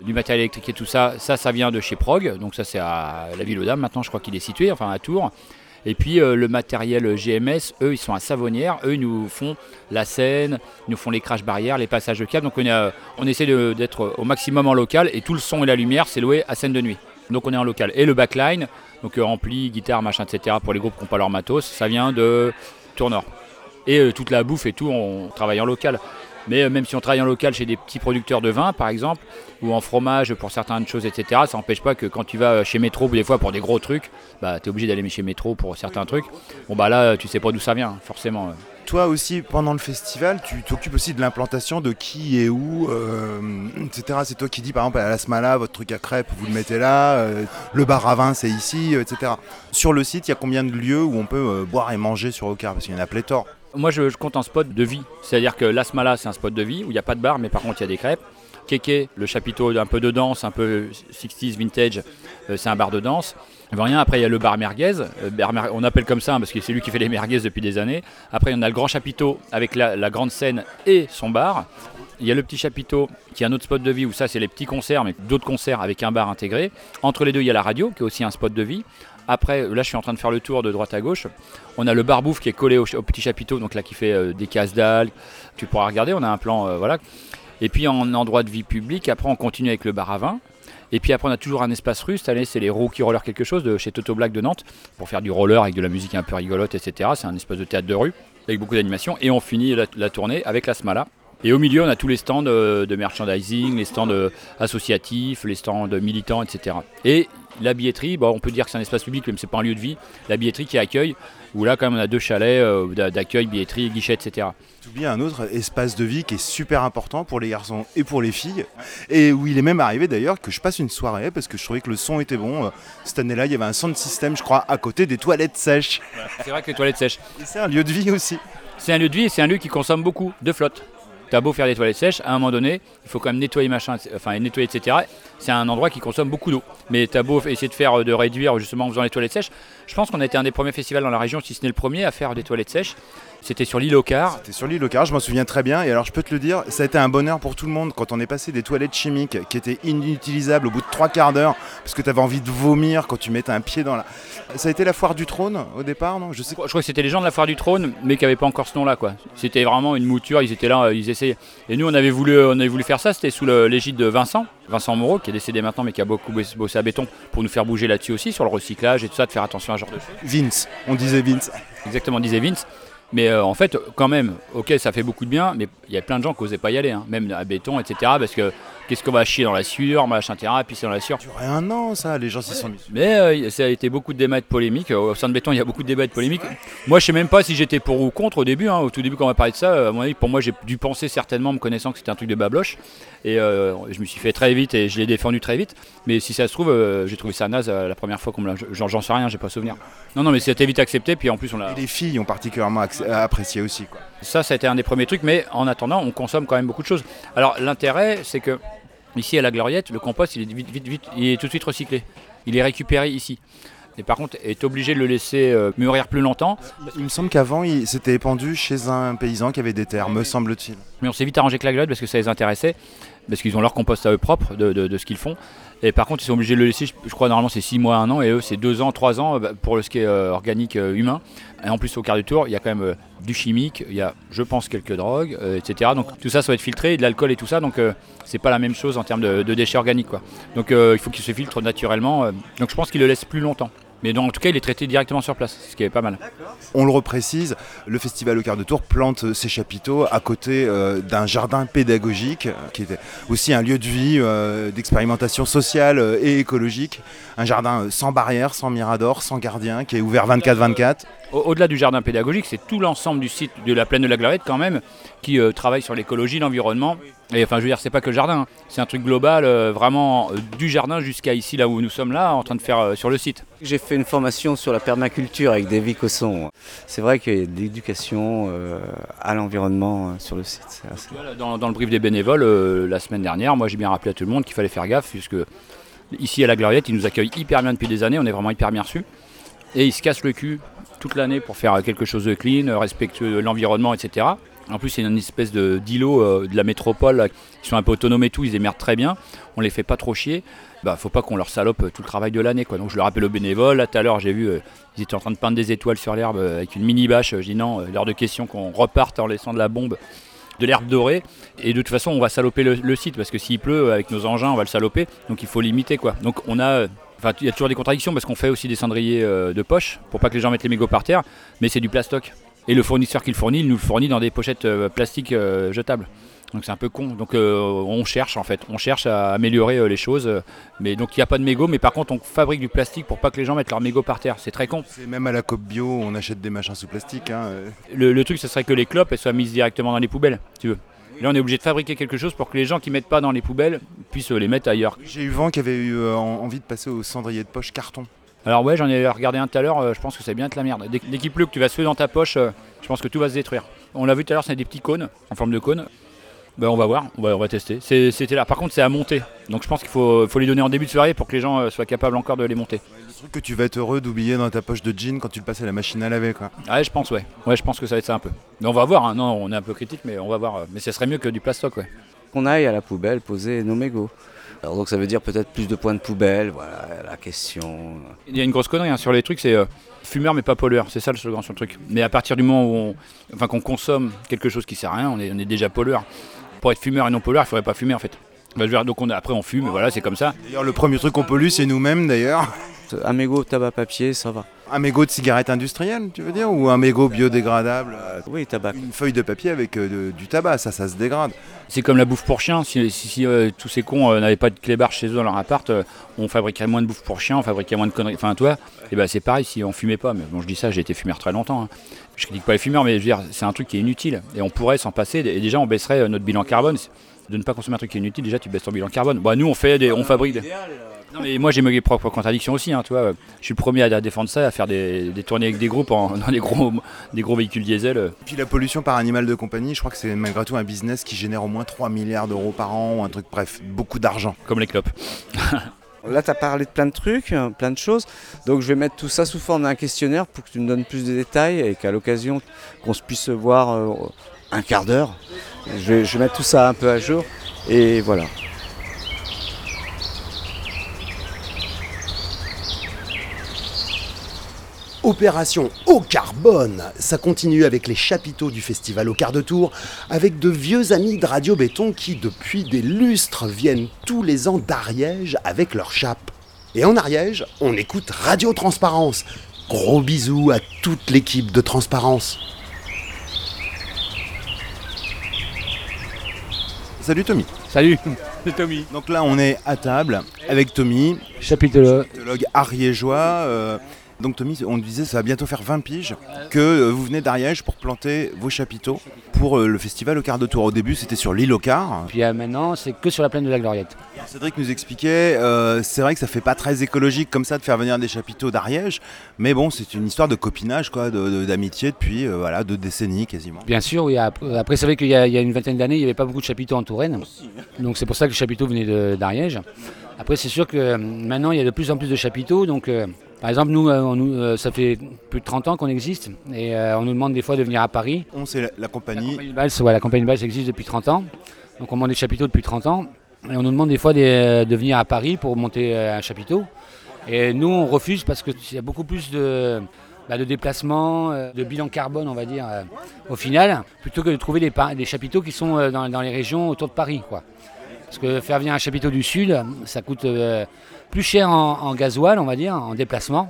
du matériel électrique et tout ça, ça, ça vient de chez Prog. Donc ça, c'est à la ville aux Dames. Maintenant, je crois qu'il est situé, enfin à Tours. Et puis euh, le matériel GMS, eux, ils sont à Savonnière. Eux, ils nous font la scène, ils nous font les crash barrières, les passages de câbles. Donc on, euh, essaie d'être au maximum en local. Et tout le son et la lumière, c'est loué à scène de nuit. Donc on est en local. Et le backline, donc euh, ampli, guitare, machin, etc. pour les groupes qui n'ont pas leur matos, ça vient de Tournord. Et euh, toute la bouffe et tout, on travaille en local. Mais euh, même si on travaille en local chez des petits producteurs de vin, par exemple, ou en fromage pour certaines choses, etc., ça n'empêche pas que quand tu vas chez Métro, des fois pour des gros trucs, bah, tu es obligé d'aller chez Métro pour certains trucs. Bon, bah là, tu sais pas d'où ça vient, forcément. Toi aussi, pendant le festival, tu t'occupes aussi de l'implantation de qui et où, euh, etc. C'est toi qui dis, par exemple, à la Smala, votre truc à crêpes, vous le mettez là, euh, le bar à vin, c'est ici, euh, etc. Sur le site, il y a combien de lieux où on peut euh, boire et manger sur Ocar? Parce qu'il y en a pléthore. Moi, je, compte un spot de vie. C'est-à-dire que l'Asmala, c'est un spot de vie où il n'y a pas de bar, mais par contre, il y a des crêpes. Keke, le chapiteau un peu de danse, un peu 60s vintage, euh, c'est un bar de danse. Rien. Après, il y a le bar merguez. Euh, on appelle comme ça hein, parce que c'est lui qui fait les merguez depuis des années. Après, on a le grand chapiteau avec la, grande scène et son bar. Il y a le petit chapiteau qui est un autre spot de vie où ça, c'est les petits concerts, mais d'autres concerts avec un bar intégré. Entre les deux, il y a la radio qui est aussi un spot de vie. Après, là, je suis en train de faire le tour de droite à gauche. On a le bar bouffe qui est collé au, petit chapiteau, donc là, qui fait euh, des cases dalles. Tu pourras regarder, on a un plan, euh, voilà. Et puis en endroit de vie publique, après, on continue avec le bar à vin. Et puis après, on a toujours un espace russe. Cette année, c'est les Rookie Roller quelque chose de chez Toto Black de Nantes pour faire du roller avec de la musique un peu rigolote, etc. C'est un espace de théâtre de rue avec beaucoup d'animation. Et on finit la, la tournée avec la Smala. Et au milieu, on a tous les stands euh, de merchandising, les stands euh, associatifs, les stands militants, etc. Et la billetterie, bon, on peut dire que c'est un espace public, même si c'est pas un lieu de vie. La billetterie qui accueille, où là, quand même, on a deux chalets euh, d'a- d'accueil, billetterie, guichet, etc. Tu oublies un autre espace de vie qui est super important pour les garçons et pour les filles. Et où il est même arrivé d'ailleurs que je passe une soirée parce que je trouvais que le son était bon. Euh, Cette année-là, il y avait un sound system, je crois, à côté des toilettes sèches. C'est vrai que les toilettes sèches. Et c'est un lieu de vie aussi. C'est un lieu de vie et c'est un lieu qui consomme beaucoup de flotte. T'as beau faire des toilettes sèches, à un moment donné, il faut quand même nettoyer machin, enfin nettoyer, etc. C'est un endroit qui consomme beaucoup d'eau. Mais t'as beau essayer de faire, de réduire justement en faisant les toilettes sèches. Je pense qu'on a été un des premiers festivals dans la région, si ce n'est le premier, à faire des toilettes sèches. C'était sur l'île au Car. C'était sur l'île au Car, je m'en souviens très bien. Et alors, je peux te le dire, ça a été un bonheur pour tout le monde quand on est passé des toilettes chimiques qui étaient inutilisables au bout de trois quarts d'heure parce que tu avais envie de vomir quand tu mettais un pied dans la. Ça a été la foire du trône au départ, non? Je sais. Je crois que c'était les gens de la foire du trône, mais qui n'avaient pas encore ce nom-là, quoi. C'était vraiment une mouture, ils étaient là, euh, ils essayaient. Et nous, on avait voulu, on avait voulu faire ça, c'était sous l'égide de Vincent, Vincent Moreau, qui est décédé maintenant, mais qui a beaucoup bossé à béton, pour nous faire bouger là-dessus aussi, sur le recyclage et tout ça, de faire attention à ce genre de choses. Vince, on disait Vince. Exactement, disait Vince. Mais euh, en fait, quand même, ok, ça fait beaucoup de bien, mais il y a plein de gens qui n'osaient pas y aller, hein, même à béton, etc. Parce que qu'est-ce qu'on va chier dans la sueur, machin, etc. Puis c'est dans la sueur. Ça un an, ça, les gens s'y sont mis. Mais euh, ça a été beaucoup de débats et de polémiques. Au sein de béton, il y a beaucoup de débats et de polémiques. Moi, je sais même pas si j'étais pour ou contre au début. hein. Au tout début, quand on m'a parlé de ça, euh, à mon avis, pour moi, j'ai dû penser certainement, me connaissant que c'était un truc de babloche. Et euh, je me suis fait très vite et je l'ai défendu très vite. Mais si ça se trouve, euh, j'ai trouvé ça naze la première fois qu'on me l'a. J'en sais rien, j'ai pas souvenir. Non, non, mais c'était vite accepté. Puis en plus, on l'a. Et les filles ont particulièrement apprécié aussi. Quoi. Ça, ça a été un des premiers trucs, mais en attendant, on consomme quand même beaucoup de choses. Alors l'intérêt, c'est que Ici à la Gloriette, le compost il est, vite, vite, vite, il est tout de suite recyclé. Il est récupéré ici. Et par contre, est obligé de le laisser euh, mûrir plus longtemps. Il me semble qu'avant, il s'était épandu chez un paysan qui avait des terres, me semble-t-il. Mais on s'est vite arrangé avec la Gloriette parce que ça les intéressait, parce qu'ils ont leur compost à eux propre de, de- de ce qu'ils font. Et par contre, ils sont obligés de le laisser, je, crois normalement c'est 6 mois, 1 an, et eux c'est 2 ans, 3 ans euh, pour ce qui est euh, organique euh, humain. Et en plus, au quart du tour, il y a quand même du chimique, il y a, je pense, quelques drogues, etc. Donc tout ça, ça va être filtré, de l'alcool et tout ça, donc c'est pas la même chose en termes de, déchets organiques. Donc il faut qu'il se filtre naturellement. donc je pense qu'il le laisse plus longtemps. Mais donc, en tout cas, il est traité directement sur place, ce qui est pas mal. On le reprécise, le festival au quart de tour plante ses chapiteaux à côté euh, d'un jardin pédagogique euh, qui était aussi un lieu de vie, euh, d'expérimentation sociale et écologique. Un jardin sans barrière, sans mirador, sans gardien, qui est ouvert 24-24. Au- Au-delà du jardin pédagogique, c'est tout l'ensemble du site de la plaine de la Gloriette quand même qui euh, travaille sur l'écologie, l'environnement. Et enfin, je veux dire, c'est pas que le jardin, hein. c'est un truc global, euh, vraiment euh, du jardin jusqu'à ici, là où nous sommes là, en train de faire sur le site. J'ai fait une formation sur la permaculture avec David Cosson. C'est vrai qu'il y a de l'éducation à l'environnement sur le site. Assez- Dans, dans le brief des bénévoles, la semaine dernière, moi j'ai bien rappelé à tout le monde qu'il fallait faire gaffe, puisque ici à la Gloriette, ils nous accueillent hyper bien depuis des années, on est vraiment hyper bien reçus. Et ils se cassent le cul toute l'année pour faire quelque chose de clean, euh, respectueux de l'environnement, etc. En plus, c'est une espèce de d'îlot euh, de la métropole, là, qui sont un peu autonomes et tout, ils émerdent très bien, on les fait pas trop chier. Bah, faut pas qu'on leur salope euh, tout le travail de l'année. Donc je le rappelle aux bénévoles. Là, tout à l'heure, j'ai vu, euh, ils étaient en train de peindre des étoiles sur l'herbe euh, avec une mini bâche. Je dis non, euh, l'heure de question qu'on reparte en laissant de la bombe de l'herbe dorée. Et de toute façon, on va saloper le, le site parce que s'il pleut, avec nos engins, on va le saloper. Donc il faut limiter quoi. Donc on a. Enfin, il y a toujours des contradictions parce qu'on fait aussi des cendriers euh, de poche pour pas que les gens mettent les mégots par terre, mais c'est du plastoc. Et le fournisseur qui le fournit, il nous le fournit dans des pochettes euh, plastiques euh, jetables. Donc c'est un peu con. Donc on cherche en fait, on cherche à améliorer les choses. mais donc il n'y a pas de mégots, mais par contre on fabrique du plastique pour pas que les gens mettent leurs mégots par terre. C'est très con. C'est même à la COP Bio, on achète des machins sous plastique. hein. Le, le truc, ce serait que les clopes elles soient mises directement dans les poubelles, si tu veux. Là, on est obligé de fabriquer quelque chose pour que les gens qui mettent pas dans les poubelles puissent euh, les mettre ailleurs. J'ai eu vent qui avait eu euh, en- envie de passer au cendrier de poche carton. Alors ouais, j'en ai regardé un tout à l'heure, euh, je pense que c'est bien de la merde. Dès, qu'il pleut, que tu vas se dans ta poche, je pense que tout va se détruire. On l'a vu tout à l'heure, c'est des petits cônes, en forme de cône. Ben, on va voir, on va, on va tester. C'était là. Par contre, c'est à monter. Donc je pense qu'il faut, faut les donner en début de soirée pour que les gens soient capables encore de les monter. Le truc que tu vas être heureux d'oublier dans ta poche de jean quand tu le passes à la machine à laver. Quoi. Ouais, je pense, ouais. Ouais, je pense que ça va être ça un peu. Mais on va voir, hein. non, on est un peu critique, mais on va voir. Mais ce serait mieux que du plastoc, ouais. Qu'on aille à la poubelle poser nos mégots. Alors donc ça veut dire peut-être plus de points de poubelle, voilà la question. Il y a une grosse connerie hein, sur les trucs, c'est euh, fumeur mais pas pollueur, c'est ça le slogan sur le truc. Mais à partir du moment où on, enfin, qu'on consomme quelque chose qui sert à rien, on est, on est déjà pollueur. Pour être fumeur et non pollueur, il faudrait pas fumer en fait. Bah, donc on, après on fume, voilà, c'est comme ça. D'ailleurs, le premier truc qu'on pollue, c'est nous-mêmes d'ailleurs. Un mégot tabac papier, ça va. Un mégot de cigarette industrielle, tu veux dire Ou un mégot biodégradable euh, Oui, tabac. Une feuille de papier avec euh, de- du tabac, ça, ça se dégrade. C'est comme la bouffe pour chien. Si, si- si, euh, tous ces cons euh, n'avaient pas de clébard chez eux dans leur appart, euh, on fabriquerait moins de bouffe pour chien, on fabriquerait moins de conneries. Enfin, toi, et ben c'est pareil si on fumait pas. Mais bon, je dis ça, j'ai été fumeur très longtemps. hein. Je critique pas les fumeurs, mais je veux dire, c'est un truc qui est inutile. Et on pourrait s'en passer. Et déjà, on baisserait notre bilan carbone. De ne pas consommer un truc qui est inutile, déjà, tu baisses ton bilan carbone. Bah, nous, on fait des, on fabrique. des- Non, mais moi, j'ai mes propres contradictions aussi. hein, tu vois. Je suis le premier à défendre ça, à faire des, des tournées avec des groupes en- dans des gros, des gros véhicules diesel. euh. Puis la pollution par animal de compagnie, je crois que c'est malgré tout un business qui génère au moins 3 milliards d'euros par an, ou un truc, bref, beaucoup d'argent. Comme les clopes. Là, tu as parlé de plein de trucs, euh, plein de choses. Donc, je vais mettre tout ça sous forme d'un questionnaire pour que tu me donnes plus de détails et qu'à l'occasion, qu'on se puisse voir euh, un quart d'heure. Je vais, mettre tout ça un peu à jour. Et voilà. Opération au carbone, ça continue avec les chapiteaux du festival au quart de tour, avec de vieux amis de Radio Béton qui, depuis des lustres, viennent tous les ans d'Ariège avec leur chape. Et en Ariège, on écoute Radio Transparence. Gros bisous à toute l'équipe de Transparence. Salut Tommy. Salut, c'est Tommy. Donc là, on est à table avec Tommy, Chapitologue. chapitologue ariégeois. euh, Donc Tommy, on disait ça va bientôt faire 20 piges que euh, vous venez d'Ariège pour planter vos chapiteaux pour euh, le festival au quart de tour. Au début c'était sur l'île au quart. Puis euh, maintenant, c'est que sur la plaine de la Gloriette. Cédric nous expliquait, euh, c'est vrai que ça fait pas très écologique comme ça de faire venir des chapiteaux d'Ariège, mais bon c'est une histoire de copinage, quoi, de- de- d'amitié depuis euh, voilà, deux décennies quasiment. Bien sûr, oui. ap- Après, c'est vrai qu'il y, y a une vingtaine d'années, il n'y avait pas beaucoup de chapiteaux en Touraine. Donc c'est pour ça que le chapiteau venait de- d'Ariège. Après, c'est sûr que maintenant, il y a de plus en plus de chapiteaux. Donc, par exemple, nous, euh, on nous, euh, ça fait plus de 30 ans qu'on existe. Et euh, on nous demande des fois de venir à Paris. On, c'est la, la compagnie. La Valse, ouais, la compagnie existe depuis 30 ans. Donc, on demande des chapiteaux depuis 30 ans. Et on nous demande des fois de venir à Paris pour monter un chapiteau. Et nous, on refuse parce qu'il y a beaucoup plus de, bah, de déplacements, de bilan carbone, on va dire, au final, plutôt que de trouver des, chapiteaux qui sont dans, dans les régions autour de Paris. Quoi. Parce que faire venir un chapiteau du sud, ça coûte euh, plus cher en, en gasoil, on va dire, en déplacement,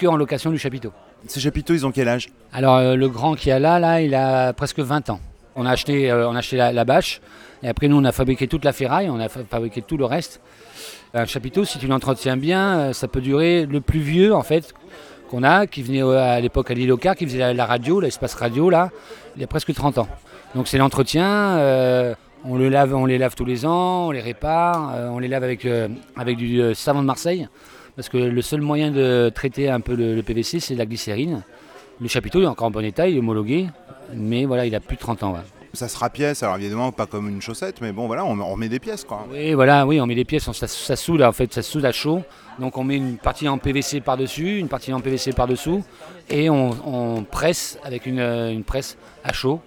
qu'en location du chapiteau. Ces chapiteaux, ils ont quel âge? Alors euh, le grand qui a là, là, il a presque 20 ans. On a acheté, euh, on a acheté la, la bâche, et après nous on a fabriqué toute la ferraille, on a fa- fabriqué tout le reste. Un chapiteau, si tu l'entretiens bien, euh, ça peut durer le plus vieux en fait qu'on a, qui venait à l'époque à l'île qui faisait la, la radio, l'espace radio là, il a presque 30 ans. Donc c'est l'entretien, on, le lave, on les lave tous les ans, on les répare, euh, on les lave avec, euh, avec du euh, savon de Marseille, parce que le seul moyen de traiter un peu le, le PVC c'est la glycérine. Le chapiteau est encore en bon état, il est homologué, mais voilà, il a plus de 30 ans. ouais. Ça se rapièce, alors évidemment pas comme une chaussette, mais bon voilà, on, on remet des pièces quoi. Oui, voilà, oui, on met des pièces, on- ça, ça soude en fait, ça soude à chaud. Donc on met une partie en PVC par-dessus, une partie en PVC par-dessous, et on, on presse avec une, une presse à chaud.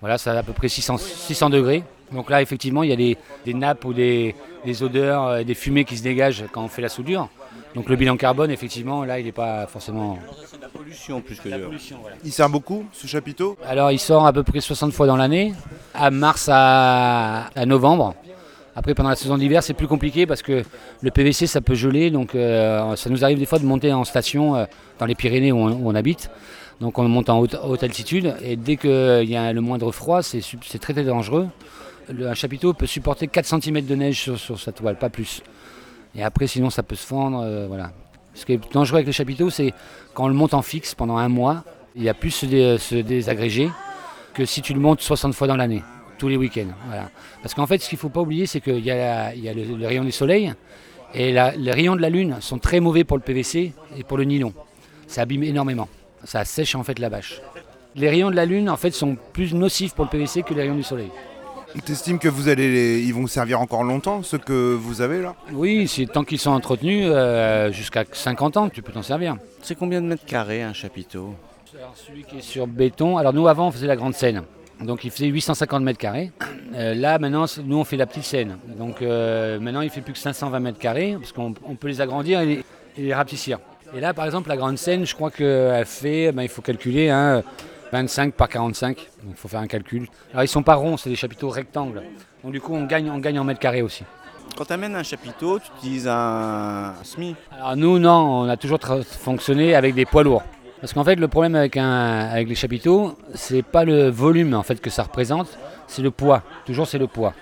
Voilà, ça a à peu près 600, 600 degrés. Donc là, effectivement, il y a des, des nappes ou des, des odeurs, euh, des fumées qui se dégagent quand on fait la soudure. Donc le bilan carbone, effectivement, là, il n'est pas forcément... La pollution plus que Il sert beaucoup ce chapiteau Alors il sort à peu près 60 fois dans l'année, à mars à, à novembre. Après pendant la saison d'hiver c'est plus compliqué parce que le PVC ça peut geler, donc euh, ça nous arrive des fois de monter en station euh, dans les Pyrénées où on, où on habite. Donc on monte en haute, haute altitude et dès qu'il y a le moindre froid c'est très très dangereux. Un chapiteau peut supporter 4 cm de neige sur, sur sa toile, pas plus. Et après sinon ça peut se fendre, euh, voilà. Ce qui est dangereux avec le chapiteau c'est quand on le monte en fixe pendant un mois, il y a plus se, se désagréger que si tu le montes 60 fois dans l'année, tous les week-ends. Voilà. Parce qu'en fait, ce qu'il ne faut pas oublier, c'est qu'il y a, il y a le, rayon du soleil et les rayons de la lune sont très mauvais pour le PVC et pour le nylon. Ça abîme énormément. Ça sèche en fait la bâche. Les rayons de la lune en fait sont plus nocifs pour le PVC que les rayons du soleil. T'estimes que vous allez les- ils vont servir encore longtemps, ceux que vous avez là? Oui, c'est tant qu'ils sont entretenus, euh, jusqu'à 50 ans, tu peux t'en servir. C'est combien de mètres carrés un chapiteau? Alors, celui qui est sur béton. Alors nous avant on faisait la grande scène. Donc il faisait 850 mètres carrés. Euh, là maintenant nous on fait la petite scène. Donc euh, maintenant il fait plus que 520 mètres carrés parce qu'on on peut les agrandir et les, et les rapetissir. Et là par exemple la grande scène je crois qu'elle fait, ben, il faut calculer hein, 25 par 45. Donc il faut faire un calcul. Alors ils sont pas ronds, c'est des chapiteaux rectangles. Donc du coup on gagne, on gagne en mètres carrés aussi. Quand tu amènes un chapiteau, tu utilises un SMI. Alors nous, non, on a toujours fonctionné avec des poids lourds. Parce qu'en fait, le problème avec, un, avec les chapiteaux, c'est pas le volume en fait que ça représente, c'est le poids. Toujours, c'est le poids.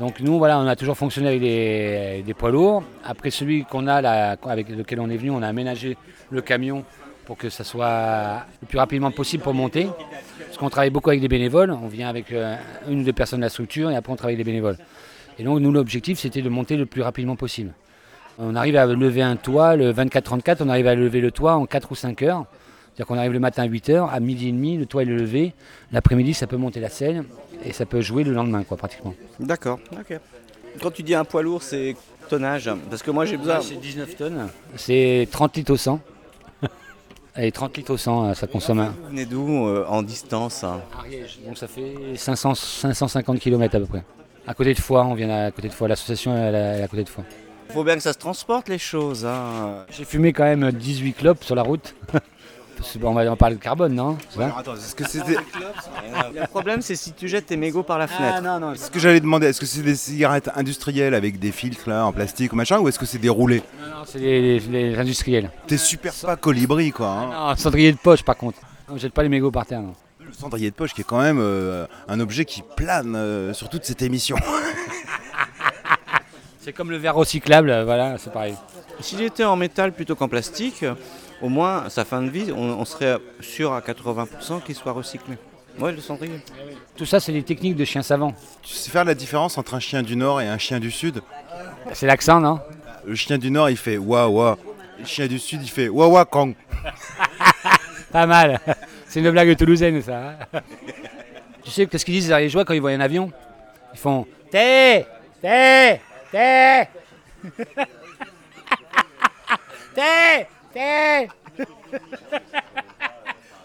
Donc nous, voilà, on a toujours fonctionné avec des, des poids lourds. Après celui qu'on a là, avec lequel on est venu, on a aménagé le camion pour que ça soit le plus rapidement possible pour monter. Parce qu'on travaille beaucoup avec des bénévoles. On vient avec euh, une ou deux personnes de la structure et après on travaille avec des bénévoles. Et donc nous, l'objectif, c'était de monter le plus rapidement possible. On arrive à lever un toit, le 24-34, on arrive à lever le toit en 4 ou 5 heures. C'est-à-dire qu'on arrive le matin à 8 heures, à midi et demi, le toit est levé. L'après-midi, ça peut monter la scène et ça peut jouer le lendemain, quoi, pratiquement. D'accord, ok. Quand tu dis un poids lourd, c'est tonnage. Parce que moi j'ai besoin. C'est 19 tonnes. C'est 30 litres au 100. Et 30 litres au 100, ça consomme un. Vous venez d'où euh, en distance hein? Ariège. Donc ça fait 500, 550 km à peu près. À côté de Foix, on vient à côté de Foix. L'association elle est à côté de Foix. Faut bien que ça se transporte les choses. hein. J'ai fumé quand même 18 clopes sur la route. On va en parler de carbone, non Alors, attends, est-ce que c'était Le problème c'est si tu jettes tes mégots par la fenêtre. Ah non, non. ce que j'allais demander Est-ce que c'est des cigarettes industrielles avec des filtres là en plastique ou machin, ou est-ce que c'est des roulés Non, non, c'est les, les- les industriels. T'es super pas colibri quoi. hein. Non, cendrier de poche par contre. On jette pas les mégots par terre. non. Le cendrier de poche qui est quand même euh, un objet qui plane euh, sur toute cette émission. C'est comme le verre recyclable, euh, voilà, c'est pareil. S'il était en métal plutôt qu'en plastique, au moins, sa fin de vie, on, on serait sûr à 80% qu'il soit recyclé. Oui, le cendrier. Tout ça, c'est des techniques de chiens savants. Tu sais faire la différence entre un chien du nord et un chien du sud? C'est l'accent, non? Le chien du nord, il fait wa wa. Le chien du sud, il fait wa wa kong. Pas mal. C'est une blague toulousaine, ça. hein. tu sais qu'est-ce qu'ils disent les Ariégeois quand ils voient un avion? Ils font Té Té Té Té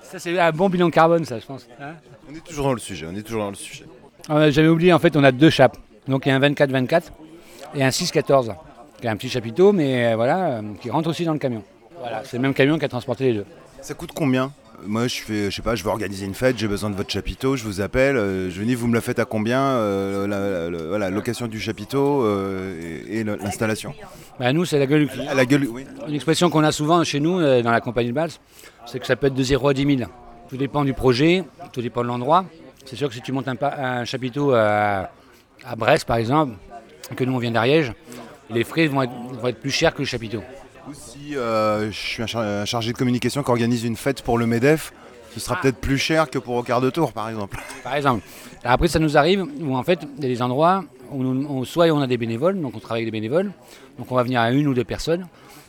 Ça, c'est un bon bilan carbone, ça, je pense. hein. On est toujours dans le sujet, on est toujours dans le sujet. J'avais oublié, en fait, on a deux chapes. Donc il y a un 24-24 et un 6-14, qui a un petit chapiteau, mais euh, voilà, euh, qui rentre aussi dans le camion. Voilà, c'est le même camion qui a transporté les deux. Ça coûte combien Moi, je fais, je sais pas, je veux organiser une fête, j'ai besoin de votre chapiteau, je vous appelle, euh, je dis, vous me la faites à combien euh, la, location du chapiteau euh, et, l'installation. Bah, nous, c'est la gueule du client. La gueule, oui. Une expression qu'on a souvent chez nous, euh, dans la compagnie de Bals, c'est que ça peut être de 0 à 10 000. Tout dépend du projet, tout dépend de l'endroit. C'est sûr que si tu montes un, chapiteau à, à Brest, par exemple, que nous on vient d'Ariège, les frais vont être, vont être plus chers que le chapiteau. Ou si euh, je suis un, char- un chargé de communication qui organise une fête pour le MEDEF, ce sera peut-être plus cher que pour au quart de tour, par exemple. Par exemple. Après, ça nous arrive où en fait, il y a des endroits où, soit on a des bénévoles, donc on travaille avec des bénévoles, donc on va venir à une ou deux personnes,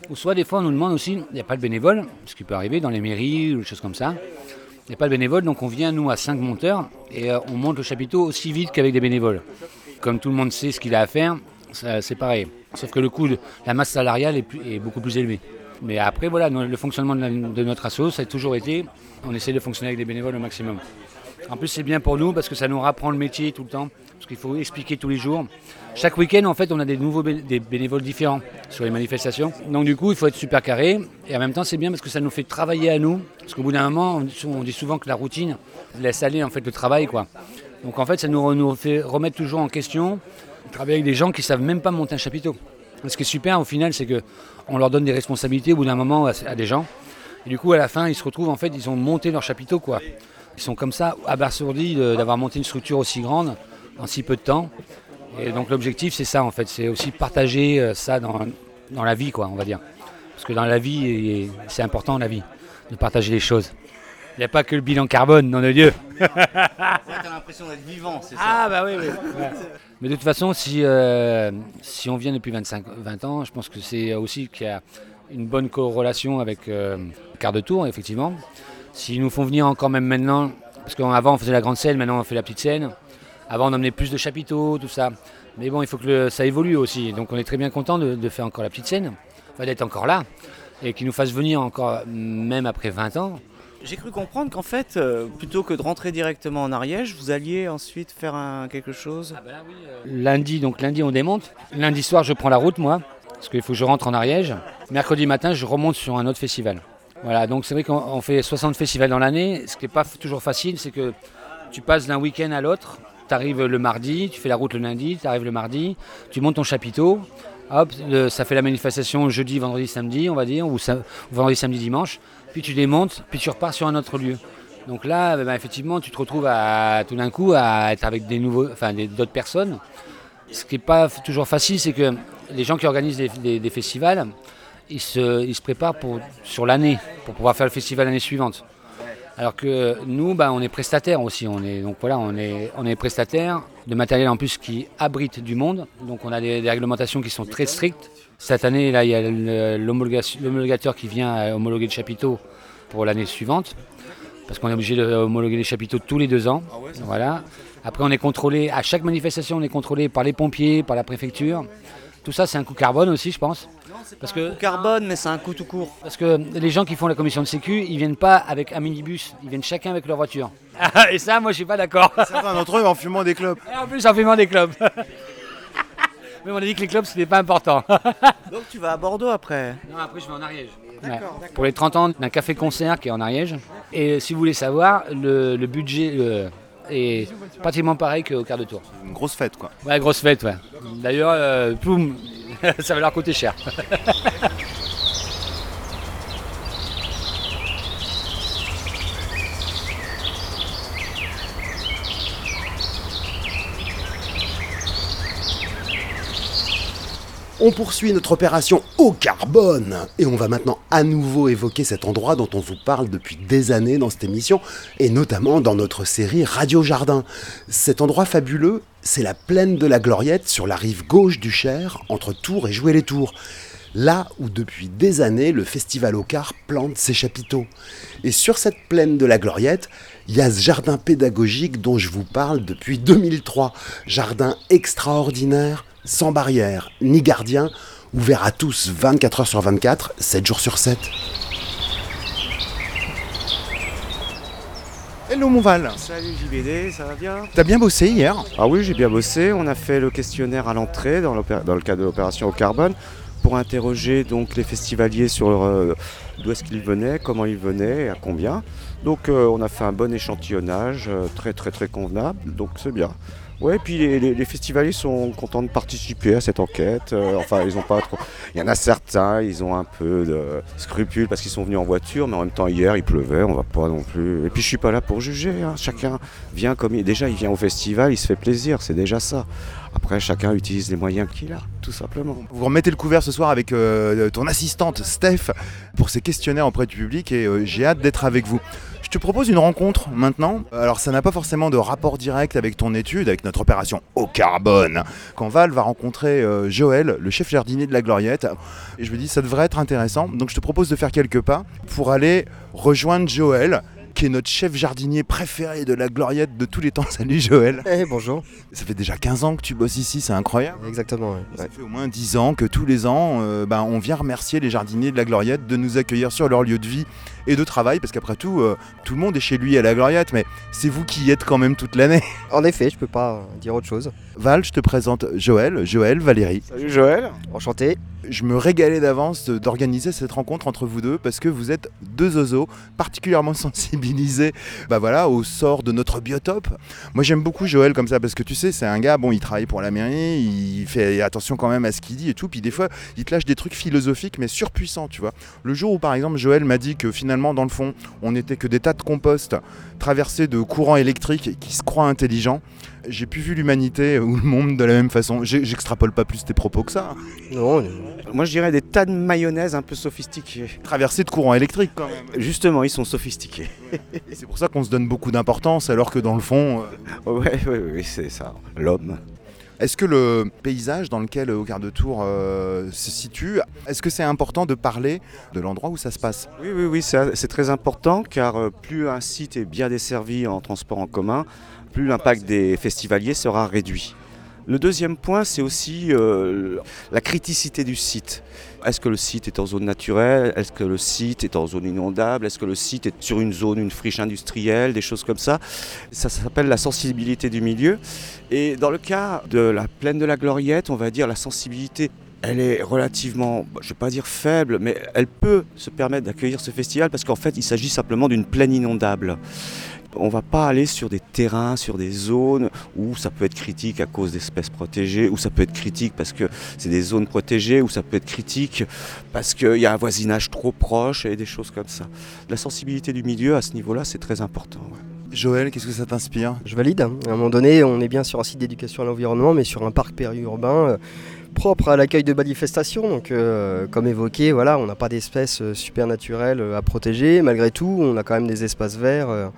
ou soit des fois on nous demande aussi, il n'y a pas de bénévoles, ce qui peut arriver dans les mairies ou des choses comme ça. Il n'y a pas de bénévoles, donc on vient nous à cinq monteurs et euh, on monte le chapiteau aussi vite qu'avec des bénévoles. Comme tout le monde sait ce qu'il a à faire, c'est pareil. Sauf que le coût de la masse salariale est, beaucoup plus élevé. Mais après, voilà, le fonctionnement de, notre asso, ça a toujours été, on essaie de fonctionner avec des bénévoles au maximum. En plus, c'est bien pour nous parce que ça nous rapprend le métier tout le temps, parce qu'il faut expliquer tous les jours. Chaque week-end, en fait, on a des nouveaux bénévoles différents sur les manifestations. Donc, du coup, il faut être super carré. Et en même temps, c'est bien parce que ça nous fait travailler à nous. Parce qu'au bout d'un moment, on dit souvent que la routine laisse aller en fait le travail, quoi. Donc, en fait, ça nous, nous fait remettre toujours en question, travailler avec des gens qui savent même pas monter un chapiteau. Ce qui est super, au final, c'est que on leur donne des responsabilités au bout d'un moment à, des gens. Et du coup, à la fin, ils se retrouvent, en fait, ils ont monté leur chapiteau, quoi. Ils sont comme ça, abasourdis d'avoir monté une structure aussi grande en si peu de temps. Et donc l'objectif, c'est ça, en fait, c'est aussi partager euh, ça dans, dans la vie, quoi, on va dire. Parce que dans la vie, c'est important, la vie, de partager les choses. Il n'y a pas que le bilan carbone, non de Dieu. T'as l'impression d'être vivant, c'est ça Ah bah oui, oui. Ouais. Mais de toute façon, si, euh, si on vient depuis 25, 20 ans, je pense que c'est aussi qu'il y a une bonne corrélation avec euh, le quart de tour, effectivement. S'ils nous font venir encore même maintenant, parce qu'avant on faisait la grande scène, maintenant on fait la petite scène. Avant on emmenait plus de chapiteaux, tout ça. Mais bon, il faut que le- ça évolue aussi. Donc on est très bien content de, de faire encore la petite scène, enfin, d'être encore là, et qu'ils nous fassent venir encore, même après 20 ans. J'ai cru comprendre qu'en fait, euh, plutôt que de rentrer directement en Ariège, vous alliez ensuite faire un, quelque chose. Lundi, donc lundi on démonte. Lundi soir je prends la route moi, parce qu'il faut que je rentre en Ariège. Mercredi matin je remonte sur un autre festival. Voilà, donc c'est vrai qu'on on fait 60 festivals dans l'année. Ce qui n'est pas toujours facile, c'est que tu passes d'un week-end à l'autre. Tu arrives le mardi, tu fais la route le lundi, tu arrives le mardi, tu montes ton chapiteau. Hop, le- ça fait la manifestation jeudi, vendredi, samedi, on va dire, ou vendredi, samedi, dimanche. Puis tu démontes, puis tu repars sur un autre lieu. Donc là, eh ben, effectivement, tu te retrouves à, tout d'un coup à être avec des nouveaux, enfin, d'autres personnes. Ce qui n'est pas toujours facile, c'est que les gens qui organisent des, festivals, ils se, préparent pour, sur l'année, pour pouvoir faire le festival l'année suivante. Alors que nous, bah, on est prestataires aussi. On est, donc voilà, on est, prestataires de matériel en plus qui abrite du monde. Donc on a des réglementations qui sont très strictes. Cette année, là, il y a l'homologateur qui vient à homologuer le chapiteau pour l'année suivante. Parce qu'on est obligé de homologuer les chapiteaux tous les deux ans. voilà. Après, on est contrôlé, à chaque manifestation, on est contrôlé par les pompiers, par la préfecture. Tout ça, c'est un coût carbone aussi, je pense. Parce que carbone, mais c'est un coût tout court. Parce que les gens qui font la commission de sécu, ils viennent pas avec un minibus, ils viennent chacun avec leur voiture. Et ça, moi, je suis pas d'accord. Certains d'entre eux en fumant des clopes. Et en plus, en fumant des clubs. Mais on a dit que les clubs, c'était pas important. Donc tu vas à Bordeaux après Non, après je vais en Ariège. D'accord, Ouais. Pour les 30 ans d'un café-concert qui est en Ariège. Et si vous voulez savoir, le, le budget euh, est pratiquement pareil qu'au quart de tour. Une grosse fête, quoi. Ouais, grosse fête, ouais. D'ailleurs, euh, poum, ça va leur coûter cher. On poursuit notre opération au carbone et on va maintenant à nouveau évoquer cet endroit dont on vous parle depuis des années dans cette émission et notamment dans notre série Radio Jardin. Cet endroit fabuleux, c'est la plaine de la Gloriette sur la rive gauche du Cher entre Tours et Jouer-les-Tours. Là où depuis des années le festival au car plante ses chapiteaux. Et sur cette plaine de la Gloriette, il y a ce jardin pédagogique dont je vous parle depuis 2003. Jardin extraordinaire, sans barrière, ni gardien, ouvert à tous 24 heures sur 24, 7 jours sur 7. Hello mon Val Salut JBD, ça va bien? T'as bien bossé hier? Ah oui, j'ai bien bossé. On a fait le questionnaire à l'entrée dans, le cadre de l'opération au carbone pour interroger donc les festivaliers sur euh, d'où est-ce qu'ils venaient, comment ils venaient et à combien. Donc euh, on a fait un bon échantillonnage, euh, très très très convenable, donc c'est bien. Ouais, puis les, les- les festivaliers sont contents de participer à cette enquête. Euh, enfin, ils ont pas trop. Il y en a certains, ils ont un peu de scrupules parce qu'ils sont venus en voiture, mais en même temps hier il pleuvait, on va pas non plus. Et puis je suis pas là pour juger. hein. Chacun vient comme il. Déjà, il vient au festival, il se fait plaisir, c'est déjà ça. Après, chacun utilise les moyens qu'il a, tout simplement. Vous remettez le couvert ce soir avec euh, ton assistante Steph pour ces questionnaires auprès du public et euh, j'ai hâte d'être avec vous. Je te propose une rencontre maintenant? Alors ça n'a pas forcément de rapport direct avec ton étude, avec notre opération au carbone. Quand Val va rencontrer euh, Joël, le chef jardinier de la Gloriette, et je me dis ça devrait être intéressant. Donc je te propose de faire quelques pas pour aller rejoindre Joël qui est notre chef jardinier préféré de la Gloriette de tous les temps. Salut Joël. Eh bonjour. Ça fait déjà 15 ans que tu bosses ici, c'est incroyable. Exactement. ouais. Ça fait au moins 10 ans que tous les ans, euh, ben, on vient remercier les jardiniers de la Gloriette de nous accueillir sur leur lieu de vie et de travail, parce qu'après tout, euh, tout le monde est chez lui à la Gloriette, mais c'est vous qui y êtes quand même toute l'année. En effet, je peux pas dire autre chose. Val, je te présente Joël, Joël, Valérie. Salut Joël. Enchanté. Je me régalais d'avance d'organiser cette rencontre entre vous deux parce que vous êtes deux oiseaux particulièrement sensibilisés bah voilà, au sort de notre biotope. Moi j'aime beaucoup Joël comme ça parce que tu sais, c'est un gars, bon, il travaille pour la mairie, il fait attention quand même à ce qu'il dit et tout, puis des fois il te lâche des trucs philosophiques mais surpuissants, tu vois. Le jour où par exemple Joël m'a dit que finalement dans le fond on n'était que des tas de compost traversés de courants électriques qui se croient intelligents, j'ai plus vu l'humanité ou le monde de la même façon. J'extrapole pas plus tes propos que ça. Non, Moi je dirais des tas de mayonnaise un peu sophistiqués. Traversés de courants électriques quand même. Justement, ils sont sophistiqués. C'est pour ça qu'on se donne beaucoup d'importance alors que dans le fond... euh, Ouais, ouais, ouais, c'est ça, l'homme. Est-ce que le paysage dans lequel au quart de tour euh, se situe, est-ce que c'est important de parler de l'endroit où ça se passe? Oui, oui, oui, c'est très important car euh, plus un site est bien desservi en transport en commun, plus l'impact des festivaliers sera réduit. Le deuxième point, c'est aussi euh, la criticité du site. Est-ce que le site est en zone naturelle? Est-ce que le site est en zone inondable? Est-ce que le site est sur une zone, une friche industrielle? Des choses comme ça. Ça, s'appelle la sensibilité du milieu. Et dans le cas de la plaine de la Gloriette, on va dire la sensibilité elle est relativement, je ne vais pas dire faible, mais elle peut se permettre d'accueillir ce festival parce qu'en fait, il s'agit simplement d'une plaine inondable. On ne va pas aller sur des terrains, sur des zones où ça peut être critique à cause d'espèces protégées, où ça peut être critique parce que c'est des zones protégées, où ça peut être critique parce qu'il y a un voisinage trop proche et des choses comme ça. La sensibilité du milieu à ce niveau-là, c'est très important. ouais. Joël, qu'est-ce que ça t'inspire? Je valide. À un moment donné, on est bien sur un site d'éducation à l'environnement, mais sur un parc périurbain euh, propre à l'accueil de manifestations. Donc, euh, comme évoqué, voilà, on n'a pas d'espèces euh, supernaturelles euh, à protéger. Malgré tout, on a quand même des espaces verts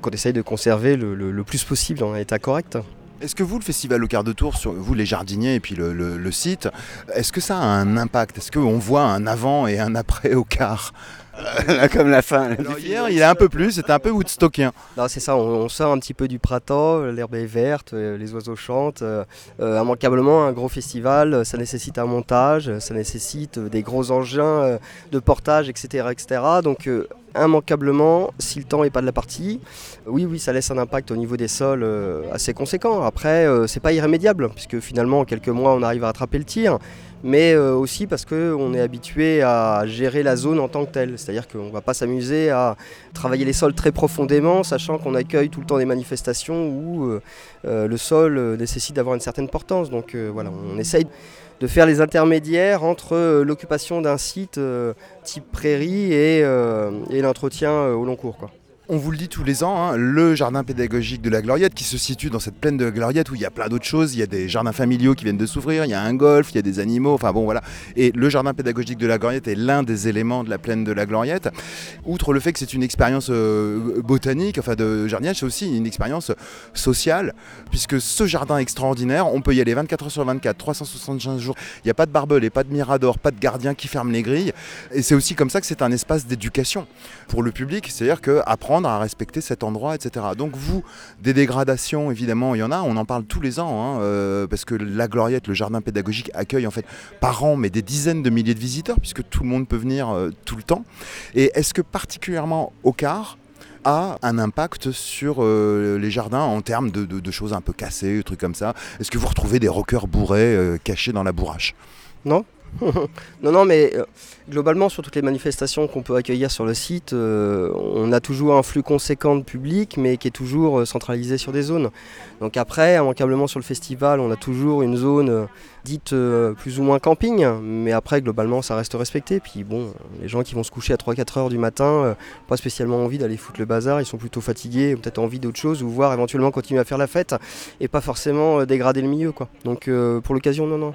qu'on essaye de conserver le plus possible dans un état correct. Est-ce que vous, le festival au quart de tour, sur vous les jardiniers et puis le, le- le site, est-ce que ça a un impact? Est-ce qu'on voit un avant et un après au quart? Comme la fin. Alors hier, il est un peu plus, c'était un peu woodstockien. Non, c'est ça, on, on sort un petit peu du printemps, l'herbe est verte, euh, les oiseaux chantent. euh, euh, immanquablement, un gros festival, ça nécessite un montage, ça nécessite des gros engins de portage, etc. etc. Donc, euh, immanquablement, si le temps n'est pas de la partie, oui, oui, ça laisse un impact au niveau des sols euh, assez conséquent. Après, euh, c'est pas irrémédiable, puisque finalement, en quelques mois, on arrive à rattraper le tir mais euh, aussi parce qu'on est habitué à gérer la zone en tant que telle. C'est-à-dire qu'on ne va pas s'amuser à travailler les sols très profondément, sachant qu'on accueille tout le temps des manifestations où le sol nécessite d'avoir une certaine portance. Donc voilà, on essaye de faire les intermédiaires entre euh, l'occupation d'un site euh, type prairie et, euh, et l'entretien au long cours. On vous le dit tous les ans, hein, le jardin pédagogique de la Gloriette qui se situe dans cette plaine de la Gloriette où il y a plein d'autres choses. Il y a des jardins familiaux qui viennent de s'ouvrir, il y a un golf, il y a des animaux, enfin bon voilà. Et le jardin pédagogique de la Gloriette est l'un des éléments de la plaine de la Gloriette. Outre le fait que c'est une expérience euh, botanique, enfin de jardinage, c'est aussi une expérience sociale, puisque ce jardin extraordinaire, on peut y aller 24 heures sur 24, 365 jours. Il n'y a pas de barbelés, pas de mirador, pas de gardien qui ferme les grilles. Et c'est aussi comme ça que c'est un espace d'éducation pour le public, c'est-à-dire à respecter cet endroit, etc. Donc vous, des dégradations, évidemment, il y en a, on en parle tous les ans, hein, euh, parce que la Gloriette, le jardin pédagogique, accueille en fait par an mais des dizaines de milliers de visiteurs, puisque tout le monde peut venir euh, tout le temps. Et est-ce que particulièrement au quart, a un impact sur euh, les jardins en termes de, choses un peu cassées, trucs comme ça? Est-ce que vous retrouvez des rockers bourrés cachés dans la bourrache? Non, non, non, mais euh, globalement, sur toutes les manifestations qu'on peut accueillir sur le site, euh, on a toujours un flux conséquent de public, mais qui est toujours euh, centralisé sur des zones. Donc après, immanquablement sur le festival, on a toujours une zone dite plus ou moins camping, mais après, globalement, ça reste respecté. Puis bon, les gens qui vont se coucher à 3-4 heures du matin, pas spécialement envie d'aller foutre le bazar, ils sont plutôt fatigués, peut-être envie d'autre chose, ou voir éventuellement continuer à faire la fête, et pas forcément dégrader le milieu. Donc pour l'occasion, non, non.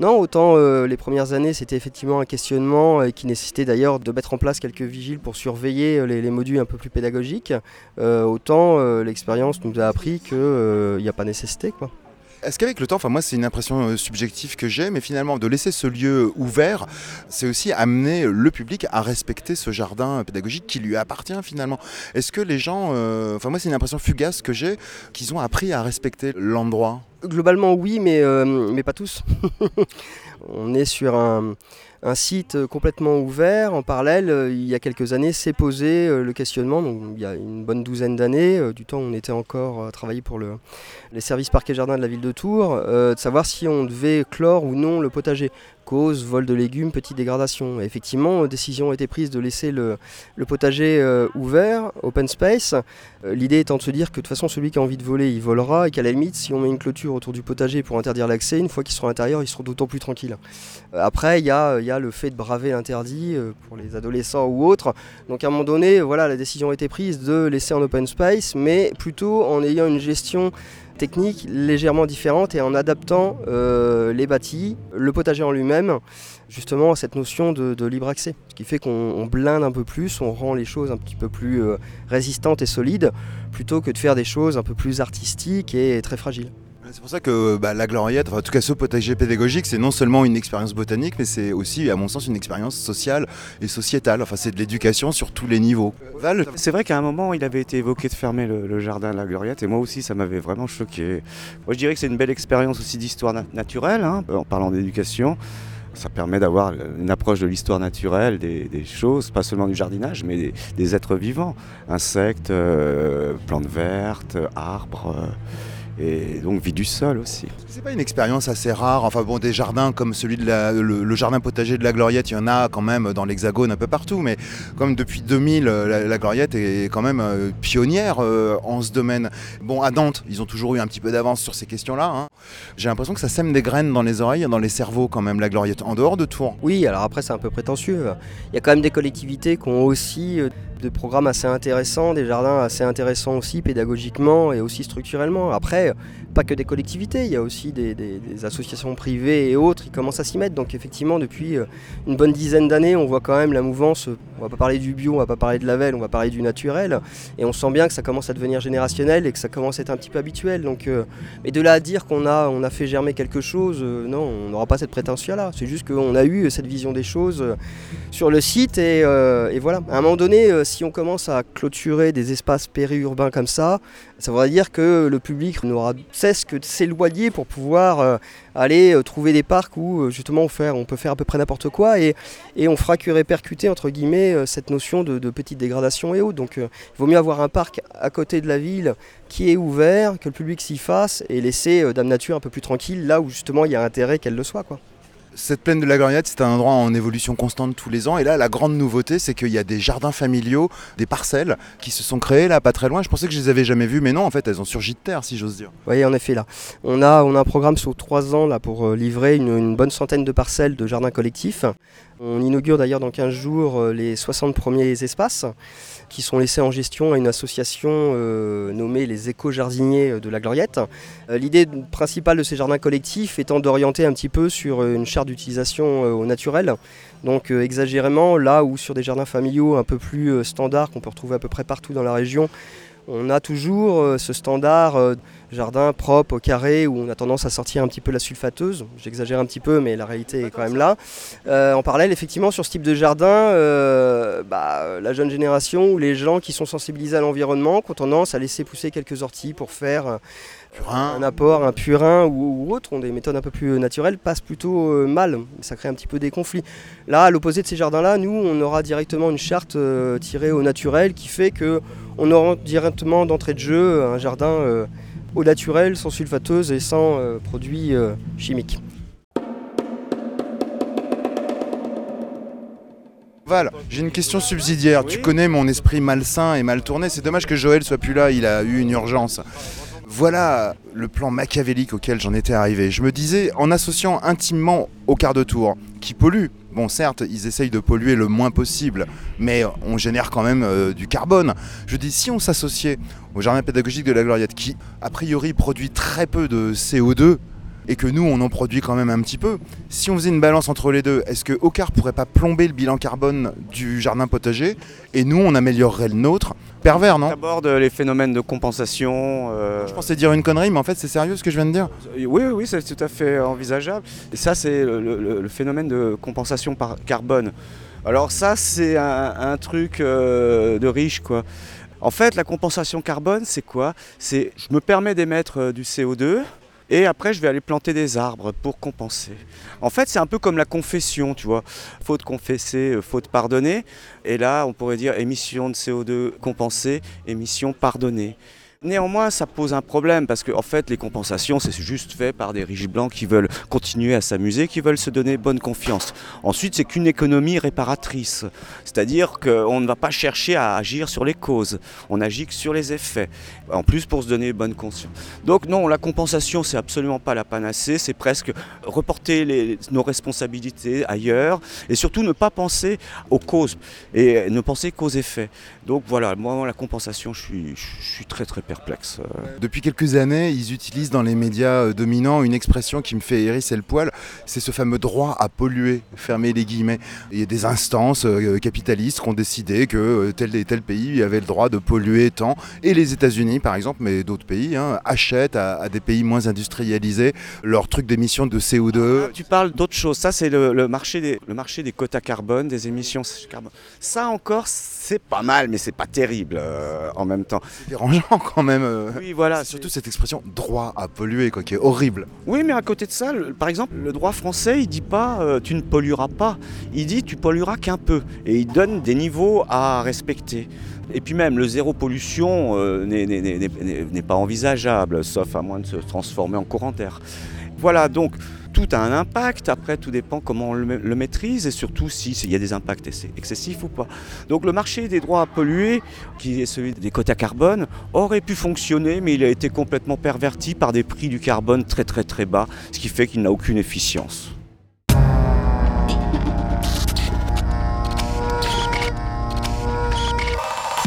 Non, autant euh, les premières années, c'était effectivement un questionnement euh, qui nécessitait d'ailleurs de mettre en place quelques vigiles pour surveiller euh, les, modules un peu plus pédagogiques. autant l'expérience nous a appris qu'il n'y a pas nécessité. Quoi. Est-ce qu'avec le temps, enfin moi c'est une impression subjective que j'ai, mais finalement de laisser ce lieu ouvert, c'est aussi amener le public à respecter ce jardin pédagogique qui lui appartient finalement. Est-ce que les gens, enfin moi c'est une impression fugace que j'ai, qu'ils ont appris à respecter l'endroit? Globalement oui, mais, euh, mais pas tous. On est sur un, un site complètement ouvert. En parallèle, euh, il y a quelques années, s'est posé euh, le questionnement, il y a une bonne douzaine d'années, euh, du temps où on était encore à travailler pour le, les services parquet jardin de la ville de Tours, de savoir si on devait clore ou non le potager. Cause, vol de légumes, petite dégradation. effectivement, décision a été prise de laisser le, potager ouvert, open space. L'idée étant de se dire que de toute façon, celui qui a envie de voler, il volera, et qu'à la limite, si on met une clôture autour du potager pour interdire l'accès, une fois qu'ils seront à l'intérieur, ils seront d'autant plus tranquilles. après, il y a le fait de braver l'interdit euh, pour les adolescents ou autres. Donc à un moment donné, voilà, la décision a été prise de laisser en open space, mais plutôt en ayant une gestion technique légèrement différente et en adaptant euh, les bâtis, le potager en lui-même, justement à cette notion de, libre accès. Ce qui fait qu'on blinde un peu plus, on rend les choses un petit peu plus euh, résistantes et solides, plutôt que de faire des choses un peu plus artistiques et très fragiles. C'est pour ça que bah, la gloriette, en tout cas ce potager pédagogique, c'est non seulement une expérience botanique, mais c'est aussi, à mon sens, une expérience sociale et sociétale. Enfin, c'est de l'éducation sur tous les niveaux. Val C'est vrai qu'à un moment, il avait été évoqué de fermer le, jardin de la gloriette, et moi aussi, ça m'avait vraiment choqué. Moi, je dirais que c'est une belle expérience aussi d'histoire naturelle, hein, en parlant d'éducation. Ça permet d'avoir une approche de l'histoire naturelle, des, choses, pas seulement du jardinage, mais des, êtres vivants, insectes, euh, plantes vertes, arbres. Euh, et donc vie du sol aussi. C'est pas une expérience assez rare, enfin bon des jardins comme celui de la, le, jardin potager de la Gloriette, il y en a quand même dans l'Hexagone un peu partout, mais comme depuis 2000 euh, la, Gloriette est quand même euh, pionnière euh, en ce domaine. Bon à Nantes, ils ont toujours eu un petit peu d'avance sur ces questions-là. Hein. J'ai l'impression que ça sème des graines dans les oreilles, dans les cerveaux quand même la Gloriette, en dehors de Tours. Oui, alors après c'est un peu prétentieux. Il y a quand même des collectivités qui ont aussi des programmes assez intéressants, des jardins assez intéressants aussi pédagogiquement et aussi structurellement. Après, pas que des collectivités, il y a aussi des, associations privées et autres qui commencent à s'y mettre. Donc effectivement, depuis euh, une bonne dizaine d'années, on voit quand même la mouvance, on va pas parler du bio, on va pas parler de la velle, on va parler du naturel. Et on sent bien que ça commence à devenir générationnel et que ça commence à être un petit peu habituel. Donc, euh, mais de là à dire qu'on a, on a fait germer quelque chose, euh, non, on n'aura pas cette prétention-là. C'est juste qu'on a eu cette vision des choses sur le site et, et, voilà. À un moment donné, si on commence à clôturer des espaces périurbains comme ça, ça voudrait dire que le public n'aura cesse que de s'éloigner pour pouvoir euh, aller euh, trouver des parcs où euh, justement on, on peut faire à peu près n'importe quoi et, et, on fera que répercuter entre guillemets cette notion de, petite dégradation et autres. Donc il vaut mieux avoir un parc à côté de la ville qui est ouvert, que le public s'y fasse et laisser Dame Nature un peu plus tranquille là où justement il y a intérêt qu'elle le soit. Quoi. Cette plaine de la Gloriette, c'est un endroit en évolution constante tous les ans. Et là, la grande nouveauté, c'est qu'il y a des jardins familiaux, des parcelles qui se sont créées là, pas très loin. Je pensais que je les avais jamais vues, mais non, en fait, elles ont surgi de terre, si j'ose dire. Oui, en effet, là. On a, un programme sur trois ans pour euh, livrer une, bonne centaine de parcelles de jardins collectifs. On inaugure d'ailleurs dans 15 jours euh, les 60 premiers espaces qui sont laissés en gestion à une association euh, nommée les éco-jardiniers de la Gloriette. Euh, L'idée principale de ces jardins collectifs étant d'orienter un petit peu sur une charte d'utilisation euh, au naturel. Donc euh, exagérément, là où sur des jardins familiaux un peu plus euh, standards qu'on peut retrouver à peu près partout dans la région, on a toujours euh, ce standard euh, jardin propre, au carré, où on a tendance à sortir un petit peu la sulfateuse. J'exagère un petit peu, mais la réalité est quand même là. Euh, en parallèle, effectivement, sur ce type de jardin, euh, bah, la jeune génération ou les gens qui sont sensibilisés à l'environnement ont tendance à laisser pousser quelques orties pour faire euh, un apport, un purin ou, ou autre, ont des méthodes un peu plus naturelles, passent plutôt euh, mal. Ça crée un petit peu des conflits. Là, à l'opposé de ces jardins-là, nous, on aura directement une charte euh, tirée au naturel qui fait que on aura directement d'entrée de jeu un jardin euh, au naturel, sans sulfateuse et sans euh, produits euh, chimiques. Val, j'ai une question subsidiaire. Tu connais mon esprit malsain et mal tourné. C'est dommage que Joël soit plus là, il a eu une urgence. Voilà le plan machiavélique auquel j'en étais arrivé. Je me disais, en associant intimement au quart de tour, qui pollue, bon certes, ils essayent de polluer le moins possible, mais on génère quand même euh, du carbone. Je dis, si on s'associait au jardin pédagogique de la Gloriette, qui a priori produit très peu de CO2, et que nous on en produit quand même un petit peu. Si on faisait une balance entre les deux, est-ce que Ocar pourrait pas plomber le bilan carbone du jardin potager et nous on améliorerait le nôtre? Pervers, non? D'abord les phénomènes de compensation. euh, Je pensais dire une connerie, mais en fait c'est sérieux ce que je viens de dire. Oui, oui, oui, c'est tout à fait envisageable. Et ça, c'est le, le- le phénomène de compensation par carbone. Alors ça, c'est un, un truc euh, de riche, quoi. En fait, la compensation carbone, c'est quoi? C'est je me permets d'émettre euh, du CO2 et après je vais aller planter des arbres pour compenser. En fait, c'est un peu comme la confession, tu vois. Faute confesser, euh, faute pardonner. Et là, on pourrait dire émission de CO2 compensée, émission pardonnée. Néanmoins, ça pose un problème parce que fait, les compensations, c'est juste fait par des riches blancs qui veulent continuer à s'amuser, qui veulent se donner bonne confiance. Ensuite, c'est qu'une économie réparatrice, c'est-à-dire qu'on ne va pas chercher à agir sur les causes, on agit que sur les effets. En plus, pour se donner bonne conscience. Donc non, la compensation, c'est absolument pas la panacée, c'est presque reporter nos responsabilités ailleurs et surtout ne pas penser aux causes et ne penser qu'aux effets. Donc voilà, moi, la compensation, je suis, je suis très très perplexe. Euh, Depuis quelques années, ils utilisent dans les médias euh, dominants une expression qui me fait hérisser le poil, c'est ce fameux droit à polluer, fermer les guillemets. Il y a des instances euh, capitalistes qui ont décidé que tel et tel pays avait le droit de polluer tant, et les États-Unis par exemple, mais d'autres pays, hein, achètent à, à des pays moins industrialisés leur truc d'émissions de CO2. Tu parles d'autre chose, ça c'est le, le marché des, le marché des quotas carbone, des émissions carbone. Ça encore, c'est pas mal, mais c'est pas terrible euh, en même temps. C'est dérangeant quand même. euh. Oui, voilà. Surtout cette expression droit à polluer, quoi, qui est horrible. Oui, mais à côté de ça, le- par exemple, le droit français, il dit pas euh, tu ne pollueras pas, il dit tu pollueras qu'un peu, et il donne des niveaux à respecter. Et puis même, le zéro pollution euh, n'est pas envisageable, sauf à moins de se transformer en courant d'air. Voilà, donc tout a un impact, après tout dépend comment on le, ma- le maîtrise et surtout si- s'il y a des impacts ex- excessifs ou pas. Donc le marché des droits à polluer, qui est celui des quotas carbone, aurait pu fonctionner, mais il a été complètement perverti par des prix du carbone très très très bas, ce qui fait qu'il n'a aucune efficience.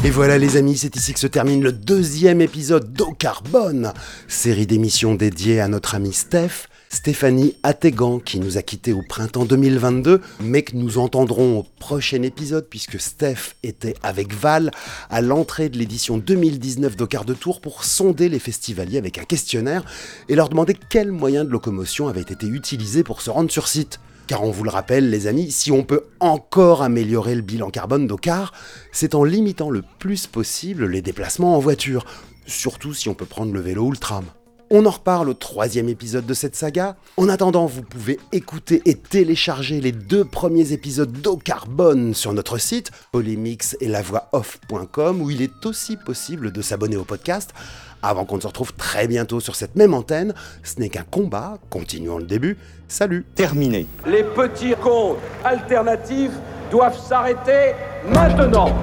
Et voilà les amis, c'est ici que se termine le deuxième épisode d'Eau Carbone, série d'émissions dédiée à notre ami Steph, Stéphanie Attégan, qui nous a quittés au printemps 2022, mais que nous entendrons au prochain épisode, puisque Steph était avec Val à l'entrée de l'édition 2019 d'Au Quart de Tour pour sonder les festivaliers avec un questionnaire et leur demander quels moyens de locomotion avaient été utilisés pour se rendre sur site. Car on vous le rappelle, les amis, si on peut encore améliorer le bilan carbone d'Ocar, c'est en limitant le plus possible les déplacements en voiture, surtout si on peut prendre le vélo ou le tram. On en reparle au troisième épisode de cette saga. En attendant, vous pouvez écouter et télécharger les deux premiers épisodes d'Eau Carbone sur notre site, polémix et off.com, où il est aussi possible de s'abonner au podcast. Avant qu'on ne se retrouve très bientôt sur cette même antenne, ce n'est qu'un combat, continuons le début. Salut Terminé. Les petits comptes alternatifs doivent s'arrêter maintenant.